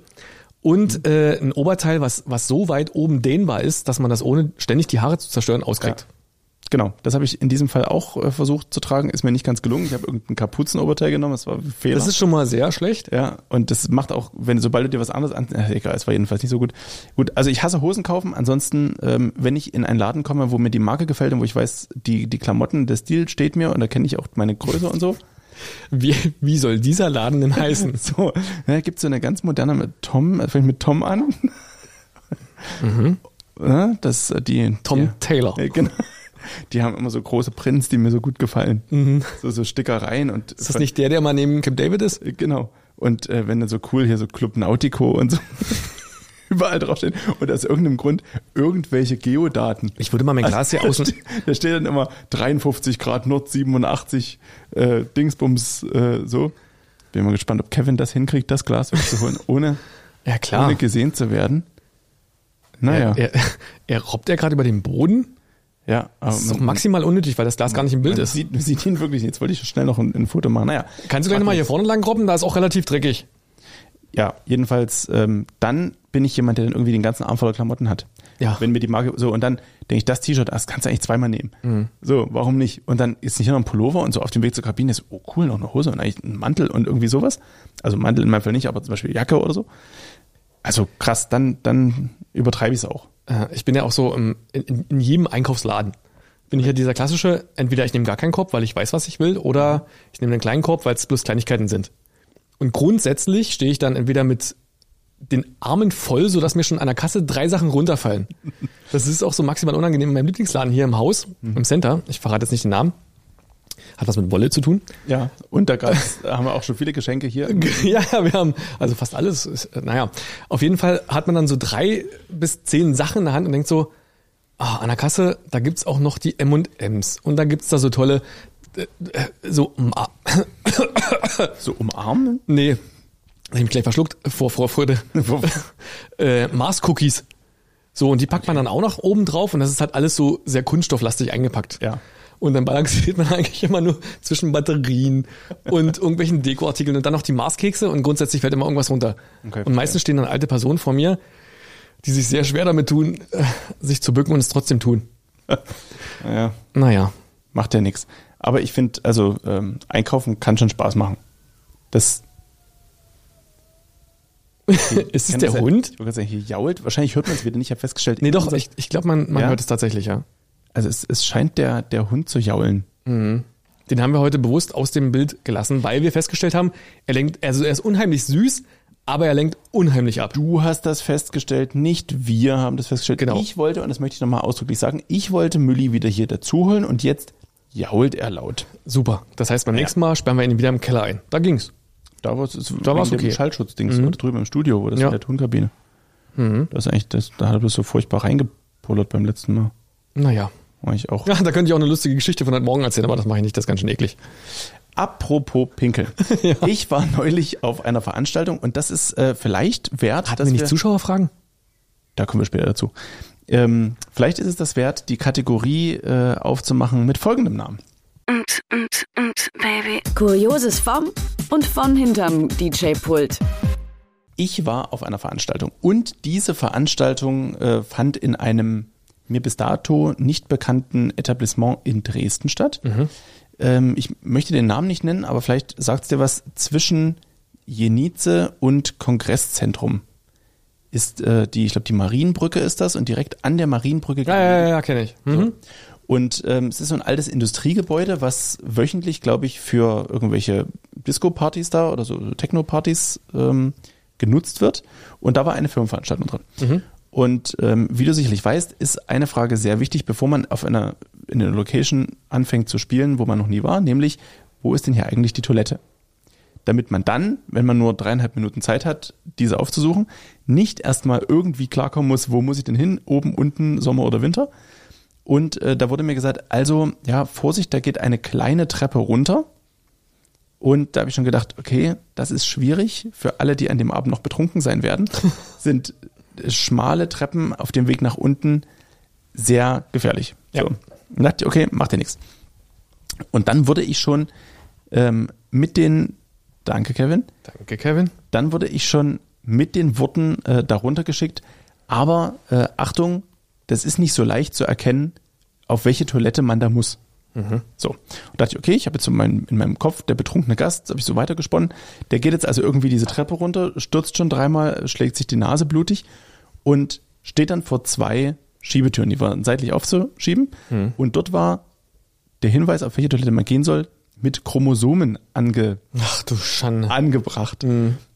Und äh, ein Oberteil, was, was so weit oben dehnbar ist, dass man das ohne ständig die Haare zu zerstören auskriegt. Genau, das habe ich in diesem Fall auch äh, versucht zu tragen. Ist mir nicht ganz gelungen. Ich habe irgendein Kapuzenoberteil genommen. Das war ein Fehler. Das ist schon mal sehr schlecht. ja, und das macht auch, wenn sobald du dir was anderes an, äh, egal, es war jedenfalls nicht so gut. Gut, also ich hasse Hosen kaufen. Ansonsten, ähm, wenn ich in einen Laden komme, wo mir die Marke gefällt und wo ich weiß, die die Klamotten, der Stil steht mir und da kenne ich auch meine Größe und so. Wie, wie soll dieser Laden denn heißen? So, ja, gibt so eine ganz moderne mit Tom, äh, fängt mit Tom an. Ja, das äh, die Mhm. Tom die, Taylor. Ja, genau. Die haben immer so große Prints, die mir so gut gefallen. So, so Stickereien und Ist das nicht der, der mal neben Camp David ist? Genau. Und äh, wenn dann so cool hier so Club Nautico und so überall draufstehen und aus irgendeinem Grund irgendwelche Geodaten. Ich würde mal mein Glas hier da, außen. steht, da steht dann immer 53 Grad Nord 87 äh, Dingsbums äh, so. Bin mal gespannt, ob Kevin das hinkriegt, das Glas wegzuholen, ohne, Ja, klar. ohne gesehen zu werden. Naja, Er, er, er robbt er gerade über den Boden? Ja. Das ist doch maximal unnötig, weil das Glas gar nicht im Bild ist. Sieht, man sieht ihn wirklich nicht. Jetzt wollte ich schnell noch ein, ein Foto machen. Naja. Kannst du gleich nochmal hier vorne lang robben? Da ist auch relativ dreckig. Ja, jedenfalls, ähm, dann bin ich jemand, der dann irgendwie den ganzen Arm voller Klamotten hat. Ja. Wenn mir die Marke, so, und dann denke ich, das T-Shirt, das kannst du eigentlich zweimal nehmen. Mhm. So, warum nicht? Und dann ist hier noch ein Pullover und so auf dem Weg zur Kabine ist, oh cool, noch eine Hose und eigentlich ein Mantel und irgendwie sowas. Also Mantel in meinem Fall nicht, aber zum Beispiel Jacke oder so. Also krass, dann, dann übertreibe ich es auch. Äh, Ich bin ja auch so im, in, in jedem Einkaufsladen. Bin ich ja dieser klassische, entweder ich nehme gar keinen Korb, weil ich weiß, was ich will, oder ich nehme einen kleinen Korb, weil es bloß Kleinigkeiten sind. Und grundsätzlich stehe ich dann entweder mit den Armen voll, sodass mir schon an der Kasse drei Sachen runterfallen. Das ist auch so maximal unangenehm in meinem Lieblingsladen hier im Haus, im Center. Ich verrate jetzt nicht den Namen. Hat was mit Wolle zu tun. Ja, und da gab's, haben wir auch schon viele Geschenke hier. ja, wir haben also fast alles. Ist, naja, auf jeden Fall hat man dann so drei bis zehn Sachen in der Hand und denkt so, ah, an der Kasse, da gibt's auch noch die M&M's und da gibt's da so tolle, äh, äh, so, ah, So umarmen? nee, hab ich mich gleich verschluckt vor Vorfreude. äh, Mars-Cookies. So, und die packt man dann auch noch oben drauf und das ist halt alles so sehr kunststofflastig eingepackt. Ja. Und dann balanciert man eigentlich immer nur zwischen Batterien und irgendwelchen Dekoartikeln und dann noch die Marskekse und grundsätzlich fällt immer irgendwas runter. Okay, und meistens stehen dann alte Personen vor mir, die sich sehr schwer damit tun, äh, sich zu bücken und es trotzdem tun. Ja, Naja. macht ja nichts. Aber ich finde, also ähm, einkaufen kann schon Spaß machen. Das Ist es der das ja- Hund? Ich wollte sagen, hier jault. Wahrscheinlich hört man es wieder nicht. Ich habe festgestellt. Nee, doch, ich, ich glaube, man, man Ja? hört es tatsächlich, ja. Also es, es scheint der, der Hund zu jaulen. Den haben wir heute bewusst aus dem Bild gelassen, weil wir festgestellt haben, er lenkt, also er ist unheimlich süß, aber er lenkt unheimlich ab. Du hast das festgestellt, nicht wir haben das festgestellt. Genau. Ich wollte, und das möchte ich nochmal ausdrücklich sagen, ich wollte Mülli wieder hier dazuholen und jetzt jault er laut. Super. Das heißt, beim nächsten Mal sperren wir ihn wieder im Keller ein. Da ging's. Da war es Da war's okay. Schallschutzdings oder drüben im Studio, wo das Ja. in der Tonkabine. Das ist eigentlich, das, da hat er bloß so furchtbar reingepullert beim letzten Mal. Naja. Ich auch. Ja, da könnte ich auch eine lustige Geschichte von heute Morgen erzählen, aber das mache ich nicht, das ist ganz schön eklig. Apropos Pinkeln. Ich war neulich auf einer Veranstaltung und das ist äh, vielleicht wert, Hatten wir nicht wir, Zuschauerfragen? da kommen wir später dazu. Ähm, vielleicht ist es das wert, die Kategorie äh, aufzumachen mit folgendem Namen. Und, und, und, Baby. Kurioses vom und von hinterm DJ-Pult. Ich war auf einer Veranstaltung und diese Veranstaltung äh, fand in einem mir bis dato nicht bekannten Etablissement in Dresden statt. Ähm, ich möchte den Namen nicht nennen, aber vielleicht sagt es dir was zwischen Jenice und Kongresszentrum. Ist äh, die, ich glaube, die Marienbrücke ist das und direkt an der Marienbrücke Ja, ja, ja, ja kenne ich. Mhm. und ähm, es ist so ein altes Industriegebäude, was wöchentlich, glaube ich, für irgendwelche Disco-Partys da oder so Techno-Partys ähm, genutzt wird. Und da war eine Firmenveranstaltung drin. Und ähm, wie du sicherlich weißt, ist eine Frage sehr wichtig, bevor man auf einer in einer Location anfängt zu spielen, wo man noch nie war, nämlich wo ist denn hier eigentlich die Toilette? Damit man dann, wenn man nur dreieinhalb Minuten Zeit hat, diese aufzusuchen, nicht erstmal irgendwie klarkommen muss, wo muss ich denn hin, oben, unten, Sommer oder Winter, und äh, da wurde mir gesagt, also, ja, Vorsicht, da geht eine kleine Treppe runter. Und da habe ich schon gedacht, okay, das ist schwierig für alle, die an dem Abend noch betrunken sein werden. sind schmale Treppen auf dem Weg nach unten sehr gefährlich. Ja. So. Und dachte, ich, okay, macht dir nichts. Und dann wurde ich schon ähm, mit den, danke Kevin, Danke, Kevin. dann wurde ich schon mit den Worten äh, darunter geschickt. Aber äh, Achtung, das ist nicht so leicht zu erkennen, auf welche Toilette man da muss. So. Und dachte ich, okay, ich habe jetzt so mein, in meinem Kopf der betrunkene Gast, habe ich so weitergesponnen. Der geht jetzt also irgendwie diese Treppe runter, stürzt schon dreimal, schlägt sich die Nase blutig und steht dann vor zwei Schiebetüren, die waren seitlich aufzuschieben. Und dort war der Hinweis, auf welche Toilette man gehen soll, mit Chromosomen ange, Ach du Schande. angebracht.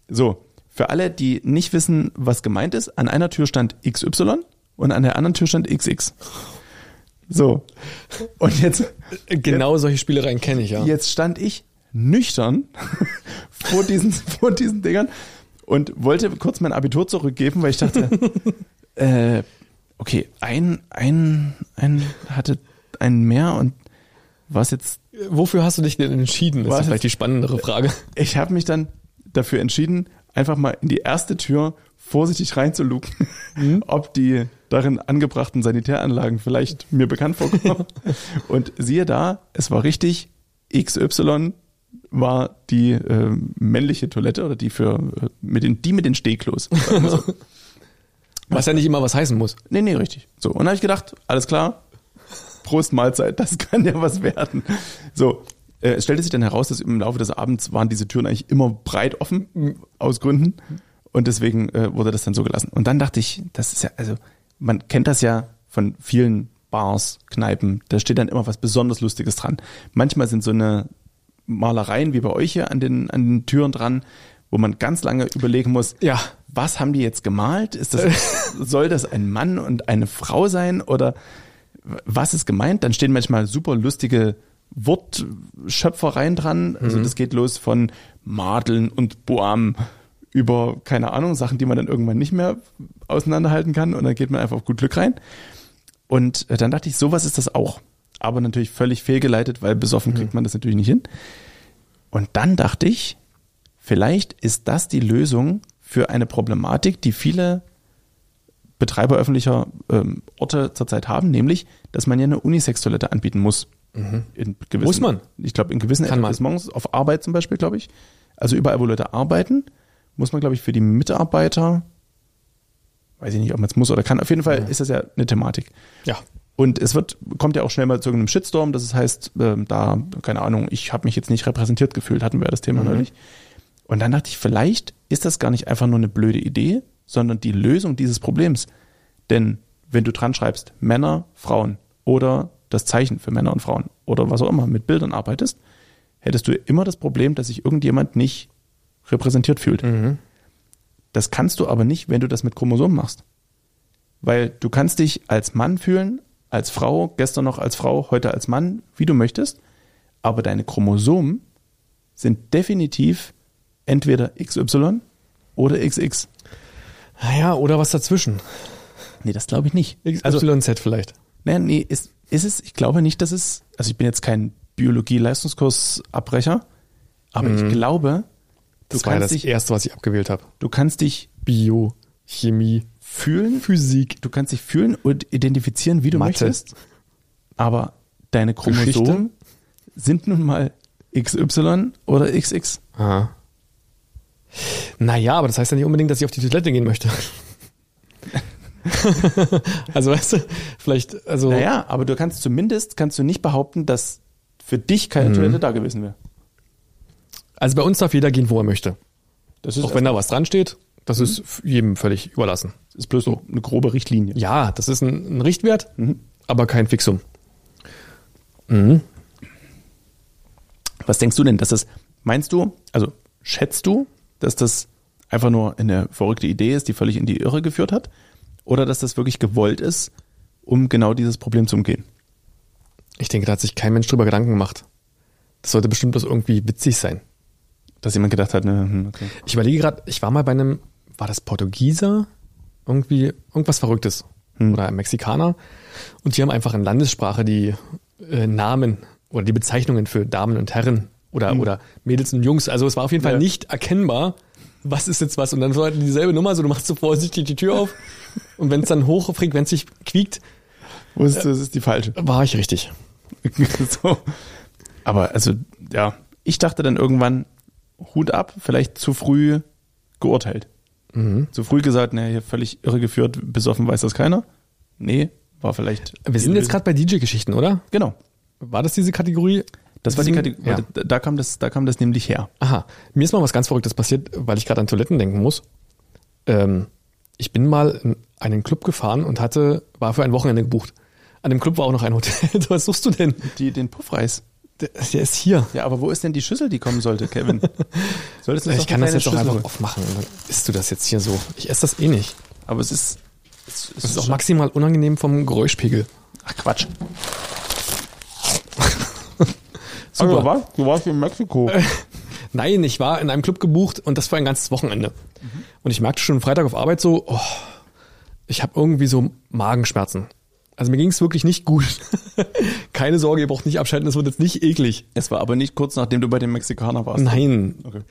So, für alle, die nicht wissen, was gemeint ist, an einer Tür stand XY und an der anderen Tür stand XX. So. Und jetzt, Genau solche Spielereien kenne ich, ja. jetzt stand ich nüchtern vor diesen, vor diesen Dingern und wollte kurz mein Abitur zurückgeben, weil ich dachte, äh, okay, ein, ein, ein hatte ein mehr und was jetzt Wofür hast du dich denn entschieden? Das ist vielleicht die spannendere Frage. ich habe mich dann dafür entschieden, einfach mal in die erste Tür vorsichtig reinzuluken, ob die darin angebrachten Sanitäranlagen vielleicht mir bekannt vorkommen. Und siehe da, es war richtig, XY war die äh, männliche Toilette oder die für äh, mit den die mit den Stehklos. so. Was ja nicht immer was heißen muss. nee, nee, richtig. So, und dann habe ich gedacht, alles klar, Prost Mahlzeit, das kann ja was werden. So, äh, es stellte sich dann heraus, dass im Laufe des Abends waren diese Türen eigentlich immer breit offen, aus Gründen. Und deswegen äh, wurde das dann so gelassen. Und dann dachte ich, das ist ja, also, man kennt das ja von vielen Bars, Kneipen, da steht dann immer was besonders Lustiges dran. Manchmal sind so eine Malereien wie bei euch hier an den, an den Türen dran, wo man ganz lange überlegen muss, Ja. was haben die jetzt gemalt? Ist das, soll das ein Mann und eine Frau sein oder was ist gemeint? Dann stehen manchmal super lustige Wortschöpfereien dran. Also das geht los von Madeln und Boam über, keine Ahnung, Sachen, die man dann irgendwann nicht mehr auseinanderhalten kann und dann geht man einfach auf gut Glück rein. Und äh, dann dachte ich, sowas ist das auch. Aber natürlich völlig fehlgeleitet, weil besoffen kriegt man das natürlich nicht hin. Und dann dachte ich, vielleicht ist das die Lösung für eine Problematik, die viele Betreiber öffentlicher ähm, Orte zurzeit haben, nämlich, dass man ja eine Unisex-Toilette anbieten muss. In gewissen, Muss man? Ich glaube, in gewissen Kann man. Etablissements, auf Arbeit zum Beispiel, glaube ich. Also überall, wo Leute arbeiten, muss man, glaube ich, für die Mitarbeiter, weiß ich nicht, ob man es muss oder kann, auf jeden Fall ist das ja eine Thematik. Ja. Und es wird, kommt ja auch schnell mal zu irgendeinem Shitstorm, das heißt, ähm, da, keine Ahnung, ich habe mich jetzt nicht repräsentiert gefühlt, hatten wir ja das Thema neulich. Und dann dachte ich, vielleicht ist das gar nicht einfach nur eine blöde Idee, sondern die Lösung dieses Problems. Denn wenn du dran schreibst, Männer, Frauen oder das Zeichen für Männer und Frauen oder was auch immer mit Bildern arbeitest, hättest du immer das Problem, dass sich irgendjemand nicht repräsentiert fühlt. Das kannst du aber nicht, wenn du das mit Chromosomen machst. Weil du kannst dich als Mann fühlen, als Frau, gestern noch als Frau, heute als Mann, wie du möchtest, aber deine Chromosomen sind definitiv entweder XY oder XX. Naja, oder was dazwischen. Nee, das glaube ich nicht. Also, YZ vielleicht. Nee, nee, ist, ist es, ich glaube nicht, dass es, also ich bin jetzt kein Biologie-Leistungskursabbrecher, aber ich glaube, Das war ja das dich, erste, was ich abgewählt habe. du kannst dich Bio, Chemie, fühlen, Physik. du kannst dich fühlen und identifizieren, wie du Mathe. möchtest, aber deine Chromosomen Geschichte. sind nun mal XY oder XX. Aha. Naja, aber das heißt ja nicht unbedingt, dass ich auf die Toilette gehen möchte. also weißt du, vielleicht, also Naja, aber du kannst zumindest, kannst du nicht behaupten, dass für dich Mhm. keine Toilette da gewesen wäre. Also bei uns darf jeder gehen, wo er möchte. Das ist, Auch wenn da was dran steht, das ist f- jedem völlig überlassen. ist bloß so eine grobe Richtlinie. Ja, das ist ein, ein Richtwert, aber kein Fixum. Was denkst du denn, dass das, meinst du, also schätzt du, dass das einfach nur eine verrückte Idee ist, die völlig in die Irre geführt hat? Oder dass das wirklich gewollt ist, um genau dieses Problem zu umgehen? Ich denke, da hat sich kein Mensch drüber Gedanken gemacht. Das sollte bestimmt bloß irgendwie witzig sein. Dass jemand gedacht hat, ne, hm, okay. Ich überlege gerade, ich war mal bei einem, war das Portugieser? Irgendwie, irgendwas Verrücktes. Oder ein Mexikaner. Und die haben einfach in Landessprache die äh, Namen oder die Bezeichnungen für Damen und Herren oder, oder Mädels und Jungs. Also es war auf jeden Fall Ja. nicht erkennbar, was ist jetzt was. Und dann so halt dieselbe Nummer, so du machst so vorsichtig die Tür auf. und wenn es dann hochfrequenzig quiekt, Wusstest du, das ist die falsche. war ich richtig. so. Aber also, ja, ich dachte dann irgendwann, Hut ab, vielleicht zu früh geurteilt. Zu früh gesagt, ne, hier völlig irregeführt, besoffen weiß das keiner. Nee, war vielleicht. Wir sind jetzt gerade bei DJ-Geschichten, oder? Genau. War das diese Kategorie? Das war die Kategorie. Ja. Da, da kam das, da kam das nämlich her. Aha, mir ist mal was ganz Verrücktes passiert, weil ich gerade an Toiletten denken muss. Ähm, ich bin mal in einen Club gefahren und hatte, war für ein Wochenende gebucht. An dem Club war auch noch ein Hotel. Was suchst du denn? Die, den Puffreis. Der, der ist hier. Ja, aber wo ist denn die Schüssel, die kommen sollte, Kevin? Solltest du Ich doch kann das jetzt doch kleine einfach Schüssel- aufmachen. Dann isst du das jetzt hier so. Ich esse das eh nicht. Aber es ist. Es, es Das ist auch maximal unangenehm vom Geräuschpegel. Ach Quatsch. Super. Also, was? Du warst in Mexiko. Nein, ich war in einem Club gebucht und das für ein ganzes Wochenende. Und ich merkte schon Freitag auf Arbeit so, oh, ich habe irgendwie so Magenschmerzen. Also mir ging es wirklich nicht gut. Keine Sorge, ihr braucht nicht abschalten, es wird jetzt nicht eklig. Es war aber nicht kurz nachdem du bei dem Mexikaner warst. Nein. Okay.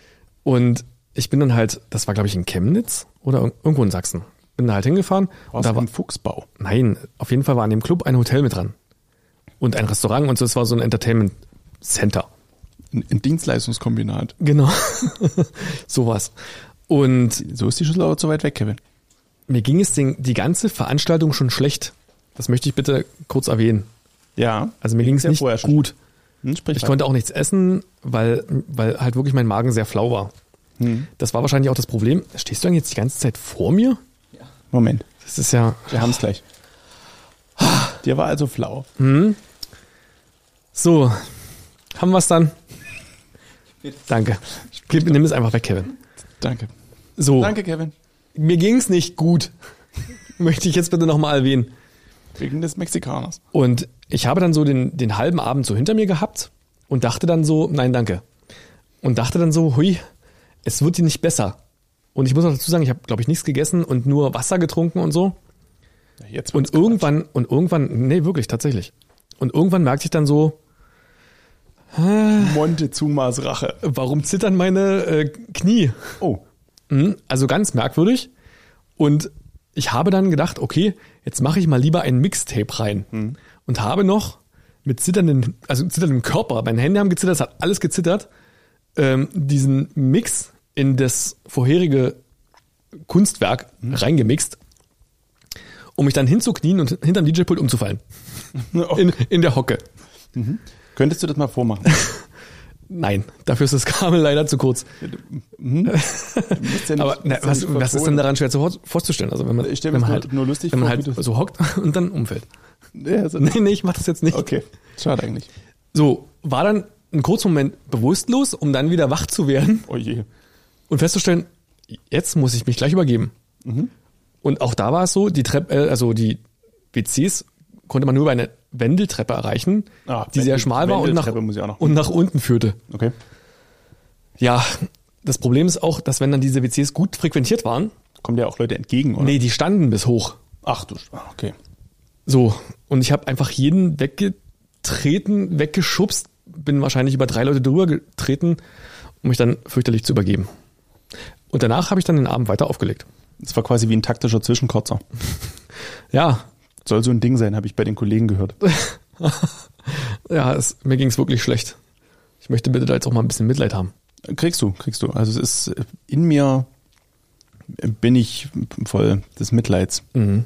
Und ich bin dann halt, das war glaube ich in Chemnitz oder ir- irgendwo in Sachsen. Bin da halt hingefahren und Warst da du war, im Fuchsbau. nein, auf jeden Fall war an dem Club ein Hotel mit dran. Und ein Restaurant und so, es war so ein Entertainment Center. Ein, ein Dienstleistungskombinat. Genau. Sowas. Und So ist die Schüssel aber zu weit weg, Kevin. mir ging es den, die ganze Veranstaltung schon schlecht. Das möchte ich bitte kurz erwähnen. Ja. Also mir ging es ja nicht vorher schon. gut. Hm, Ich weiter. konnte auch nichts essen, weil, weil halt wirklich mein Magen sehr flau war. Hm. Das war wahrscheinlich auch das Problem. Stehst du denn jetzt die ganze Zeit vor mir? Moment, Das ist ja wir haben es gleich. Der war also flau. so. Haben wir es dann? Danke. Gib, nimm es einfach weg, Kevin. Danke. So. Danke, Kevin. Mir ging es nicht gut. Möchte ich jetzt bitte nochmal erwähnen. Wegen des Mexikaners. Und ich habe dann so den, den halben Abend so hinter mir gehabt und dachte dann so, nein, danke. Und dachte dann so, hui, es wird dir nicht besser. Und ich muss auch dazu sagen, ich habe, glaube ich, nichts gegessen und nur Wasser getrunken und so. Jetzt Und irgendwann, und irgendwann, nee, wirklich, tatsächlich. Und irgendwann merkte ich dann so, Montezumas Rache. warum zittern meine äh, Knie? Oh. Mhm, Also ganz merkwürdig. Und ich habe dann gedacht, okay, jetzt mache ich mal lieber ein Mixtape rein. Und habe noch mit zitternden, also zitterndem Körper, meine Hände haben gezittert, es hat alles gezittert, ähm, diesen Mix in das vorherige Kunstwerk reingemixt, um mich dann hinzuknien und hinterm DJ-Pult umzufallen. In, in der Hocke. Könntest du das mal vormachen? Nein, dafür ist das Kabel leider zu kurz. Musst ja nicht- Aber na, ja was, nicht was ist denn daran schwer zu, vorzustellen? Also wenn man, Ich wenn man das nur- nur lustig wenn man vor, halt so hockt und dann umfällt. Ja, also, Nee, nee, ich mach das jetzt nicht. Okay, schade eigentlich. So, war dann einen kurzen Moment bewusstlos, um dann wieder wach zu werden Oh je. und festzustellen, jetzt muss ich mich gleich übergeben. Mhm. Und auch da war es so, die Treppe, äh, also die WCs konnte man nur über eine Wendeltreppe erreichen, Ah, die sehr Wendel- schmal war und nach, und nach unten führte. Okay. Ja, das Problem ist auch, dass wenn dann diese WCs gut frequentiert waren, Kommen dir auch Leute entgegen, oder? nee, die standen bis hoch. Ach du, ah, okay. So, und ich habe einfach jeden weggetreten, weggeschubst, bin wahrscheinlich über drei Leute drüber getreten, um mich dann fürchterlich zu übergeben. Und danach habe ich dann den Abend weiter aufgelegt. Das war quasi wie ein taktischer Zwischenkotzer. Ja, Soll so ein Ding sein, habe ich bei den Kollegen gehört. ja, es, mir ging es wirklich schlecht. Ich möchte bitte da jetzt auch mal ein bisschen Mitleid haben. Kriegst du, kriegst du. Also es ist in mir bin ich voll des Mitleids. Mhm.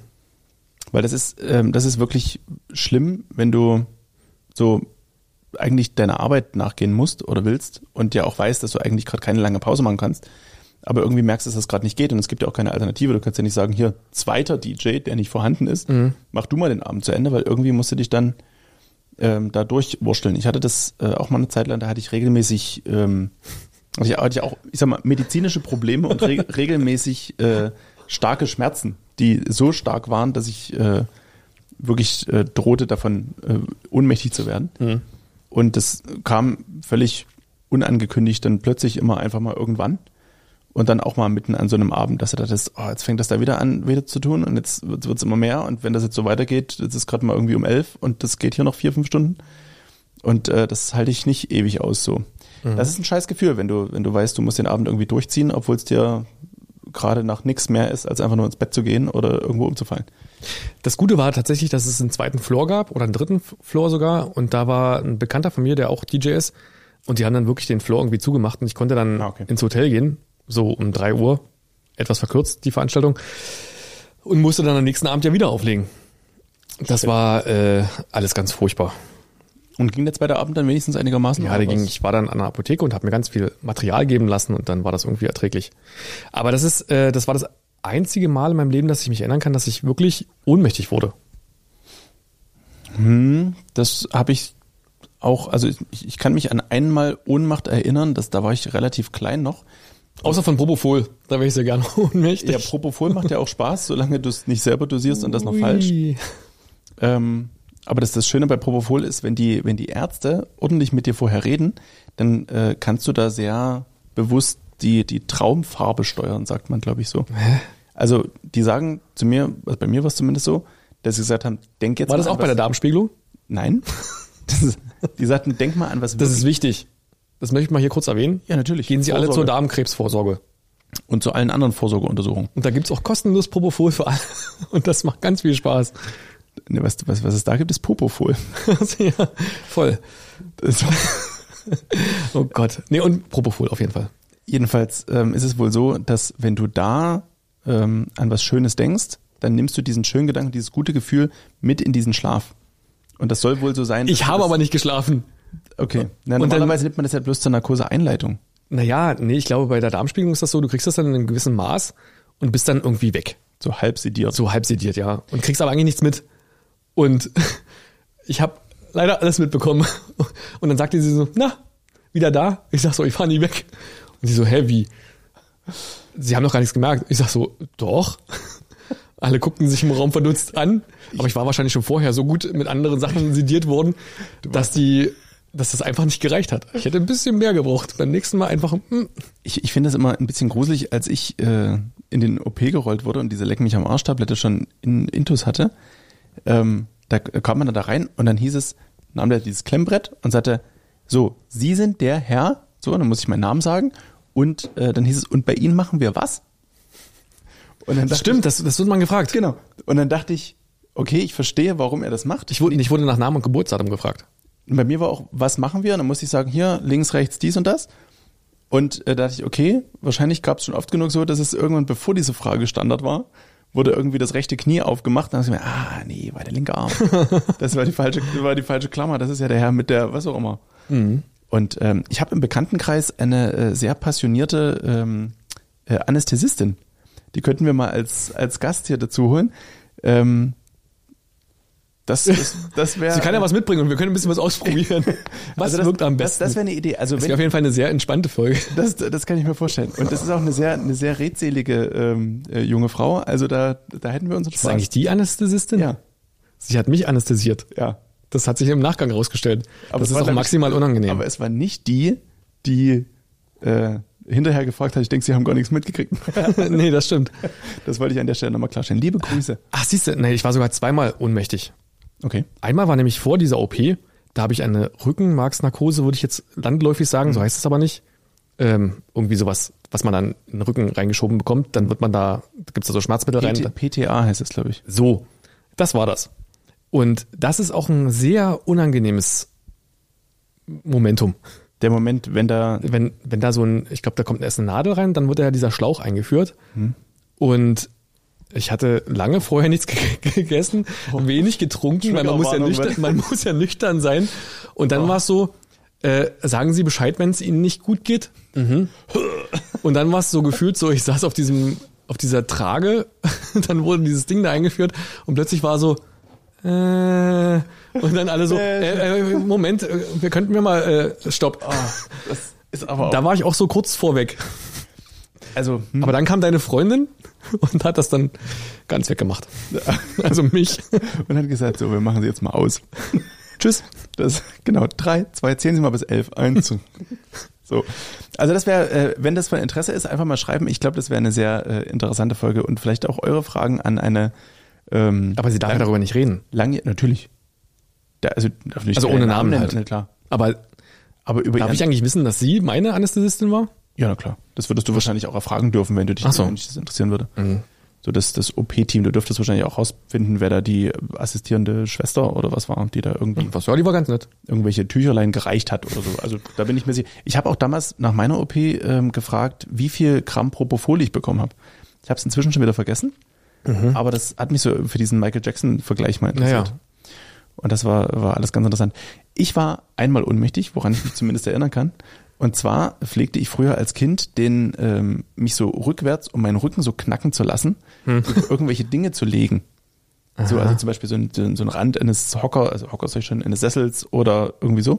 Weil das ist, ähm, das ist wirklich schlimm, wenn du so eigentlich deiner Arbeit nachgehen musst oder willst und ja auch weißt, dass du eigentlich gerade keine lange Pause machen kannst, aber irgendwie merkst, dass das gerade nicht geht und es gibt ja auch keine Alternative. Du kannst ja nicht sagen, hier, zweiter DJ, der nicht vorhanden ist, mach du mal den Abend zu Ende, weil irgendwie musst du dich dann ähm, da durchwursteln. Ich hatte das äh, auch mal eine Zeit lang, da hatte ich regelmäßig, ähm, hatte ich, hatte ich auch, ich sag mal, medizinische Probleme und re regelmäßig äh, starke Schmerzen, die so stark waren, dass ich äh, wirklich äh, drohte, davon äh, ohnmächtig zu werden. Und das kam völlig unangekündigt dann plötzlich immer einfach mal irgendwann. Und dann auch mal mitten an so einem Abend, dass du dachtest, oh, jetzt fängt das da wieder an, wieder zu tun und jetzt wird es immer mehr und wenn das jetzt so weitergeht, jetzt ist gerade mal irgendwie um elf und das geht hier noch vier, fünf Stunden und äh, das halte ich nicht ewig aus so. Das ist ein scheiß Gefühl, wenn du, wenn du weißt, du musst den Abend irgendwie durchziehen, obwohl es dir gerade nach nichts mehr ist, als einfach nur ins Bett zu gehen oder irgendwo umzufallen. Das Gute war tatsächlich, dass es einen zweiten Floor gab oder einen dritten Floor sogar und da war ein Bekannter von mir, der auch DJ ist und die haben dann wirklich den Floor irgendwie zugemacht und ich konnte dann Ah, okay. ins Hotel gehen, so um drei Uhr, etwas verkürzt die Veranstaltung und musste dann am nächsten Abend ja wieder auflegen. Das war äh, alles ganz furchtbar. Und ging der zweite Abend dann wenigstens einigermaßen? Ja, ging, ich war dann an der Apotheke und habe mir ganz viel Material geben lassen und dann war das irgendwie erträglich. Aber das ist, äh, das war das einzige Mal in meinem Leben, dass ich mich erinnern kann, dass ich wirklich ohnmächtig wurde. Das habe ich auch, also ich, ich kann mich an einmal Ohnmacht erinnern, das, da war ich relativ klein noch. Außer von Propofol, da wäre ich sehr gerne ohnmächtig. Ja, Propofol macht ja auch Spaß, solange du es nicht selber dosierst und das noch falsch. Ui. Ähm, aber das, das Schöne bei Propofol ist, wenn die, wenn die Ärzte ordentlich mit dir vorher reden, dann äh, kannst du da sehr bewusst die, die Traumfarbe steuern, sagt man, glaube ich, so. Also die sagen zu mir, also bei mir war es zumindest so, dass sie gesagt haben, denk jetzt War das mal auch an bei der Darmspiegelung? Nein. Das ist, die sagten, denk mal an was Das ist wichtig. Das möchte ich mal hier kurz erwähnen. Ja, natürlich. Gehen Sie alle Vorsorge. zur Darmkrebsvorsorge. und zu allen anderen Vorsorgeuntersuchungen. Und da gibt's auch kostenlos Propofol für alle. Und das macht ganz viel Spaß. Ne, was, was, was es da gibt, ist Popofol. Ja, voll. Oh Gott. Nee, und Propofol auf jeden Fall. Jedenfalls ähm, ist es wohl so, dass wenn du da ähm, an was Schönes denkst, dann nimmst du diesen schönen Gedanken, dieses gute Gefühl mit in diesen Schlaf. Und das soll wohl so sein. Ich habe aber nicht geschlafen. Okay. Na, Und dann- normalerweise nimmt man das ja bloß zur Narkoseeinleitung. Naja, nee, ich glaube, bei der Darmspiegelung ist das so, du kriegst das dann in einem gewissen Maß und bist dann irgendwie weg. So halb sediert. So halb sediert, ja. Und kriegst aber eigentlich nichts mit. Und ich habe leider alles mitbekommen. Und dann sagte sie so, na, wieder da? Ich sag so, ich fahr nie weg. Und sie so, hä, wie? Sie haben doch gar nichts gemerkt. Ich sag so, doch. Alle guckten sich im Raum verdutzt an. Aber ich war wahrscheinlich schon vorher so gut mit anderen Sachen sediert worden, dass die, dass das einfach nicht gereicht hat. Ich hätte ein bisschen mehr gebraucht. Beim nächsten Mal einfach. Hm. Ich, ich finde das immer ein bisschen gruselig, als ich äh, in den OP gerollt wurde und diese Leck mich am Arsch-Tablette schon in Intus hatte. Ähm, da kam man da rein und dann hieß es, nahm der dieses Klemmbrett und sagte, so, Sie sind der Herr, so, dann muss ich meinen Namen sagen und äh, dann hieß es, und bei Ihnen machen wir was? Und dann Stimmt, ich, das, das wird man gefragt. Genau. Und dann dachte ich, okay, ich verstehe, warum er das macht. Ich wurde, ich wurde nach Namen und Geburtsdatum gefragt. Und bei mir war auch, was machen wir? Und dann musste ich sagen, hier, links, rechts, dies und das. Und äh, da dachte ich, okay, wahrscheinlich gab es schon oft genug so, dass es irgendwann, bevor diese Frage Standard war, wurde irgendwie das rechte Knie aufgemacht. Dann dachte ich mir, ah, nee, war der linke Arm. das war die falsche, war die falsche Klammer. Das ist ja der Herr mit der, was auch immer. Mhm. Und ähm, ich habe im Bekanntenkreis eine äh, sehr passionierte ähm, äh, Anästhesistin. Die könnten wir mal als, als Gast hier dazu holen. Ähm, das, das, das wäre. Sie kann ja was mitbringen und wir können ein bisschen was ausprobieren. Was also das, wirkt am besten? Das, das wäre eine Idee. Also das wäre auf jeden Fall eine sehr entspannte Folge. Das, das kann ich mir vorstellen. Und das ist auch eine sehr, eine sehr redselige ähm, äh, junge Frau. Also da, da hätten wir unseren Spaß. Ist eigentlich die Anästhesistin? Ja. Sie hat mich anästhesiert. Ja. Das hat sich im Nachgang herausgestellt. Aber das ist auch maximal unangenehm. Aber es war nicht die, die äh, hinterher gefragt hat, ich denke, Sie haben gar nichts mitgekriegt. nee, das stimmt. Das wollte ich an der Stelle nochmal klarstellen. Liebe Grüße. Ach, siehst du, nee, ich war sogar zweimal ohnmächtig. Okay. Einmal war nämlich vor dieser OP, da habe ich eine Rückenmarksnarkose, würde ich jetzt landläufig sagen, mhm. so heißt es aber nicht. Ähm, irgendwie sowas, was man dann in den Rücken reingeschoben bekommt, dann wird man da, gibt es da so Schmerzmittel PT, rein. PTA heißt es, glaube ich. So, das war das. Und das ist auch ein sehr unangenehmes Momentum. Der Moment, wenn da. Wenn, wenn da so ein, ich glaube, da kommt erst eine Nadel rein, dann wird ja dieser Schlauch eingeführt. Hm. Und ich hatte lange vorher nichts gegessen, oh. wenig getrunken, weil man muss, ja nüchtern, man muss ja nüchtern sein. Und dann oh. war es so, äh, sagen Sie Bescheid, wenn es Ihnen nicht gut geht. Mhm. Und dann war es so gefühlt so, ich saß auf diesem, auf dieser Trage, dann wurde dieses Ding da eingeführt und plötzlich war so, äh, und dann alle so, äh, äh, Moment, äh, wir könnten wir mal, äh, stopp. Oh, da war ich auch so kurz vorweg. Also, hm. aber dann kam deine Freundin und hat das dann ganz weggemacht. Also mich. Und hat gesagt, so, wir machen sie jetzt mal aus. Tschüss. Das, genau, drei, zwei, zählen Sie mal bis elf. Eins. So. Also das wäre, äh, wenn das von Interesse ist, einfach mal schreiben. Ich glaube, das wäre eine sehr äh, interessante Folge und vielleicht auch eure Fragen an eine. Ähm, Aber Sie darf ja darüber nicht reden. Lange, natürlich. Da, also, also ohne Namen, Namen halt. klar. Aber, aber über Darf ich eigentlich wissen, dass sie meine Anästhesistin war? Ja, na klar. Das würdest du wahrscheinlich auch erfragen dürfen, wenn du dich so. wenn dich das interessieren würde. Mhm. So das, das OP-Team, du dürftest wahrscheinlich auch rausfinden, wer da die assistierende Schwester oder was war, die da irgendwie. Was war, die war ganz nett. Irgendwelche Tücherlein gereicht hat oder so. Also da bin ich mir sicher. Ich habe auch damals nach meiner OP ähm, gefragt, wie viel Gramm Propofol ich bekommen habe. Ich habe es inzwischen schon wieder vergessen. Mhm. Aber das hat mich so für diesen Michael Jackson-Vergleich mal interessiert. Naja. Und das war, war alles ganz interessant. Ich war einmal ohnmächtig, woran ich mich zumindest erinnern kann. Und zwar pflegte ich früher als Kind, den ähm, mich so rückwärts um meinen Rücken so knacken zu lassen, hm. irgendwelche Dinge zu legen. So, also zum Beispiel so ein, so ein Rand eines Hocker, also Hocker soll ich schon, eines Sessels oder irgendwie so.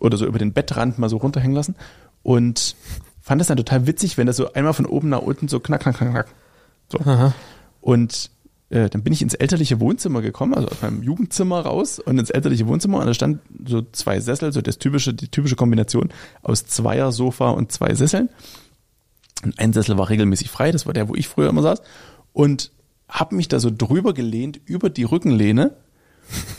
Oder so über den Bettrand mal so runterhängen lassen. Und fand das dann total witzig, wenn das so einmal von oben nach unten so knack, knack, knack, knack. So. Aha. Und äh, dann bin ich ins elterliche Wohnzimmer gekommen, also aus meinem Jugendzimmer raus und ins elterliche Wohnzimmer und da stand so zwei Sessel, so das typische, die typische Kombination aus Zweier Sofa und zwei Sesseln. Und ein Sessel war regelmäßig frei, das war der, wo ich früher immer saß und habe mich da so drüber gelehnt über die Rückenlehne.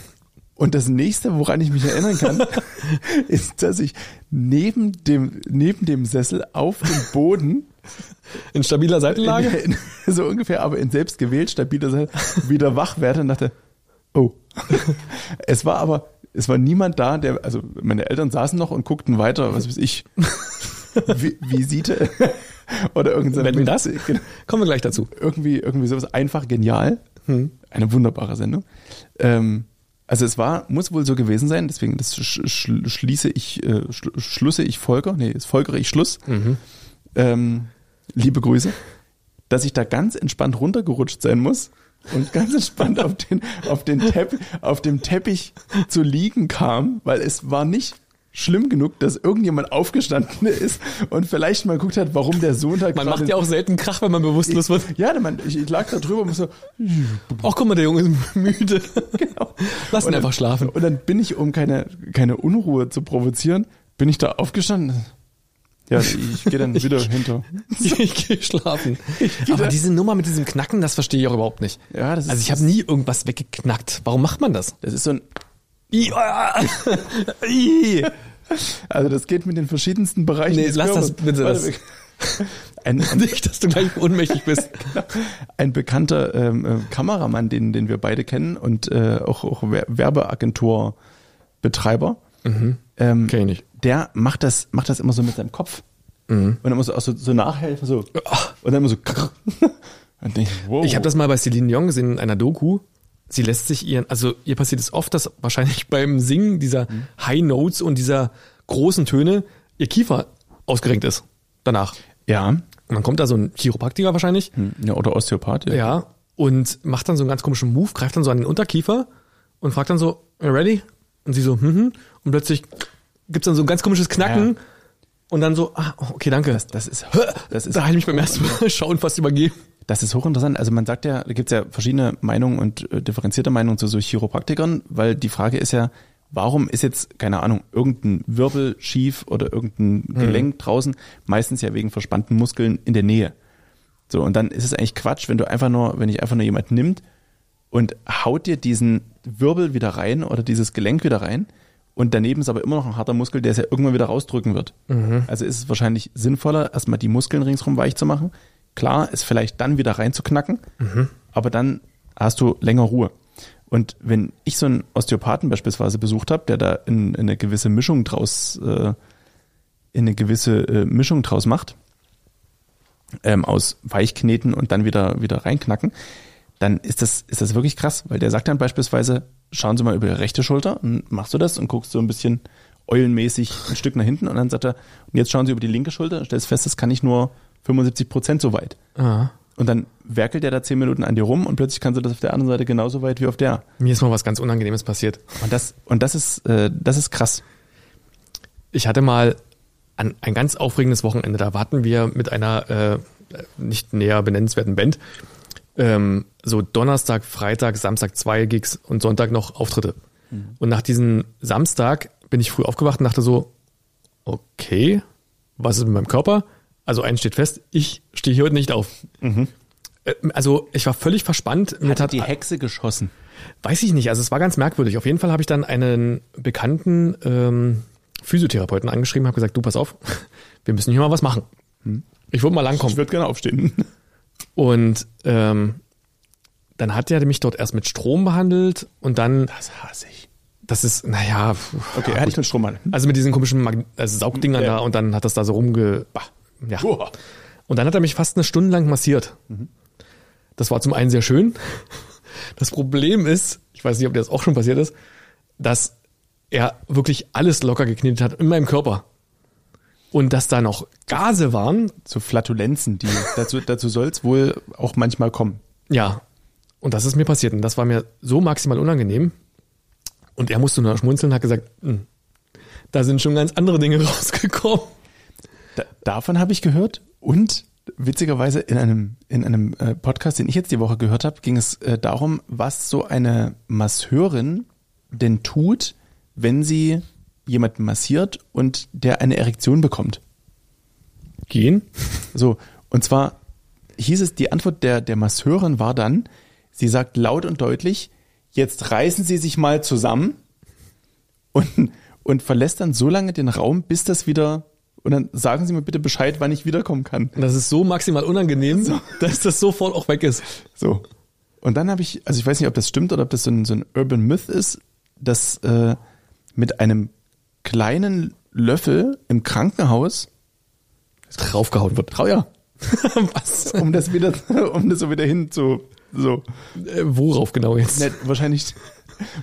Und das nächste, woran ich mich erinnern kann, ist, dass ich neben dem, neben dem Sessel auf dem Boden in stabiler Seitenlage? In, in, so ungefähr, aber in selbst gewählt stabiler Seite wieder wach werde und dachte, oh. es war aber, es war niemand da, der, also meine Eltern saßen noch und guckten weiter, was weiß ich, Visite oder irgendein. Wenn das? Genau. Kommen wir gleich dazu. Irgendwie, irgendwie sowas einfach genial. Hm. Eine wunderbare Sendung. Ähm, also es war, muss wohl so gewesen sein, deswegen das sch schließe ich, äh, schl schlusse ich Volker, nee, es folgere ich Schluss. Mhm. Ähm, liebe Grüße, dass ich da ganz entspannt runtergerutscht sein muss und ganz entspannt auf den, auf den Teppich, auf dem Teppich zu liegen kam, weil es war nicht schlimm genug, dass irgendjemand aufgestanden ist und vielleicht mal guckt hat, warum der Sohn da Man macht ja auch selten Krach, wenn man bewusstlos wird. Ja, man, ich, ich lag da drüber und so, Ach, guck mal, der Junge ist müde. Genau. Lass ihn dann- einfach schlafen. Und dann bin ich, um keine, keine Unruhe zu provozieren, bin ich da aufgestanden. Ja, ich gehe dann wieder hinter. Ich gehe schlafen. Aber diese Nummer mit diesem Knacken, das verstehe ich auch überhaupt nicht. Ja, das ist- also ich habe nie irgendwas weggeknackt. Warum macht man das? Das ist so ein, I- I- also das geht mit den verschiedensten Bereichen. Nee, lass das Körpers. bitte, Warte, das- Ein, ein, Nicht, dass du gleich ohnmächtig bist. ein bekannter ähm, äh, Kameramann, den, den wir beide kennen und äh, auch, auch Wer- Werbeagenturbetreiber, ähm, Kenn ich nicht. der macht das, macht das immer so mit seinem Kopf. Und dann muss er auch so, so nachhelfen, so. Und dann immer so. Und denk, wow. Ich habe das mal bei Celine Dion gesehen in einer Doku. Sie lässt sich ihren, also ihr passiert es oft, dass wahrscheinlich beim Singen dieser High Notes und dieser großen Töne ihr Kiefer ausgerenkt ist. Danach. Ja. Und dann kommt da so ein Chiropraktiker wahrscheinlich. ja. Oder Osteopath. Ja. Ja. Und macht dann so einen ganz komischen Move, greift dann so an den Unterkiefer und fragt dann so, "You ready? Und sie so, hm, hm. Und plötzlich gibt's dann so ein ganz komisches Knacken. Ja. Und dann so, ah, okay, danke. Das, das ist, das ist da habe ich mich beim ersten Mal schauen fast übergeben. Das ist hochinteressant. Also man sagt ja, da gibt's ja verschiedene Meinungen und äh, differenzierte Meinungen zu so Chiropraktikern, weil die Frage ist ja, warum ist jetzt, keine Ahnung, irgendein Wirbel schief oder irgendein Gelenk draußen, meistens ja wegen verspannten Muskeln in der Nähe. So, und dann ist es eigentlich Quatsch, wenn du einfach nur, wenn dich einfach nur jemand nimmt und haut dir diesen Wirbel wieder rein oder dieses Gelenk wieder rein und daneben ist aber immer noch ein harter Muskel, der es ja irgendwann wieder rausdrücken wird. Also ist es wahrscheinlich sinnvoller, erstmal die Muskeln ringsrum weich zu machen. Klar, es vielleicht dann wieder reinzuknacken, aber dann hast du länger Ruhe. Und wenn ich so einen Osteopathen beispielsweise besucht habe, der da in, in eine gewisse Mischung draus, äh, in eine gewisse äh, Mischung draus macht, ähm, aus Weichkneten und dann wieder, wieder reinknacken, dann ist das, ist das wirklich krass, weil der sagt dann beispielsweise, schauen Sie mal über Ihre rechte Schulter und machst du das und guckst so ein bisschen eulenmäßig ein Stück nach hinten und dann sagt er, und jetzt schauen Sie über die linke Schulter und stellst fest, das kann ich nur 75 Prozent so weit. Ah. Und dann werkelt er da zehn Minuten an dir rum und plötzlich kannst du das auf der anderen Seite genauso weit wie auf der. Mir ist mal was ganz Unangenehmes passiert. Und das, und das ist, äh, das ist krass. Ich hatte mal an ein ganz aufregendes Wochenende. Da warten wir mit einer äh, nicht näher benennenswerten Band. Ähm, so Donnerstag, Freitag, Samstag zwei Gigs und Sonntag noch Auftritte. Und nach diesem Samstag bin ich früh aufgewacht und dachte so, okay, was ist mit meinem Körper? Also eins steht fest, ich stehe hier heute nicht auf. Äh, Also ich war völlig verspannt. Mir tat- Hexe geschossen. Weiß ich nicht, also es war ganz merkwürdig. Auf jeden Fall habe ich dann einen bekannten ähm, Physiotherapeuten angeschrieben, habe gesagt, du pass auf, wir müssen hier mal was machen. Ich würde mal langkommen. Ich würde gerne aufstehen. Und ähm, dann hat er mich dort erst mit Strom behandelt und dann, Das hasse ich. das ist, naja, Okay, er hat dich mit Strom an. also mit diesen komischen Mag also Saugdingern Ja. da und dann hat das da so rumge... Bah, ja. Boah. Und dann hat er mich fast eine Stunde lang massiert. Das war zum einen sehr schön. Das Problem ist, ich weiß nicht, ob dir das auch schon passiert ist, dass er wirklich alles locker geknetet hat in meinem Körper. Und dass da noch Gase waren, So Flatulenzen, die dazu, dazu soll es wohl auch manchmal kommen. ja. Und das ist mir passiert. Und das war mir so maximal unangenehm. Und er musste nur schmunzeln und hat gesagt, "Hm, da sind schon ganz andere Dinge rausgekommen. Da, davon habe ich gehört und witzigerweise in einem, in einem äh, Podcast, den ich jetzt die Woche gehört habe, ging es äh, darum, was so eine Masseurin denn tut, wenn sie jemanden massiert und der eine Erektion bekommt. Gehen? So, und zwar hieß es, die Antwort der, der Masseurin war dann, sie sagt laut und deutlich, jetzt reißen Sie sich mal zusammen und, und verlässt dann so lange den Raum, bis das wieder, und dann sagen Sie mir bitte Bescheid, wann ich wiederkommen kann. Das ist so maximal unangenehm, dass das sofort auch weg ist. So. Und dann habe ich, also ich weiß nicht, ob das stimmt oder ob das so ein, so ein Urban Myth ist, dass äh, mit einem kleinen Löffel im Krankenhaus Draufgehauen wird. Trau ja, Was? um das wieder, um das so wieder hin zu, so. Äh, worauf genau jetzt? Ne, wahrscheinlich,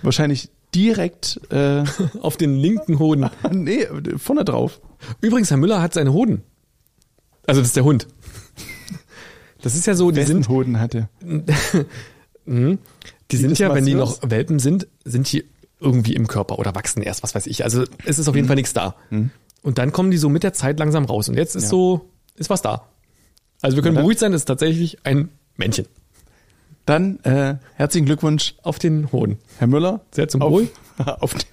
wahrscheinlich direkt, äh, Auf den linken Hoden. nee, vorne drauf. Übrigens, Herr Müller hat seine Hoden. Also das ist der Hund. Das ist ja so, die Wessen sind, Hoden hatte. die sind ja, wenn die noch Welpen sind, sind die irgendwie im Körper oder wachsen erst, was weiß ich. Also es ist auf jeden Fall nichts da. Und dann kommen die so mit der Zeit langsam raus. Und jetzt ist Ja. so, ist was da. Also wir können beruhigt sein, es ist tatsächlich ein Männchen Dann äh, herzlichen Glückwunsch, auf den Hoden. Herr Müller. Sehr zum auf, Wohl. auf, den,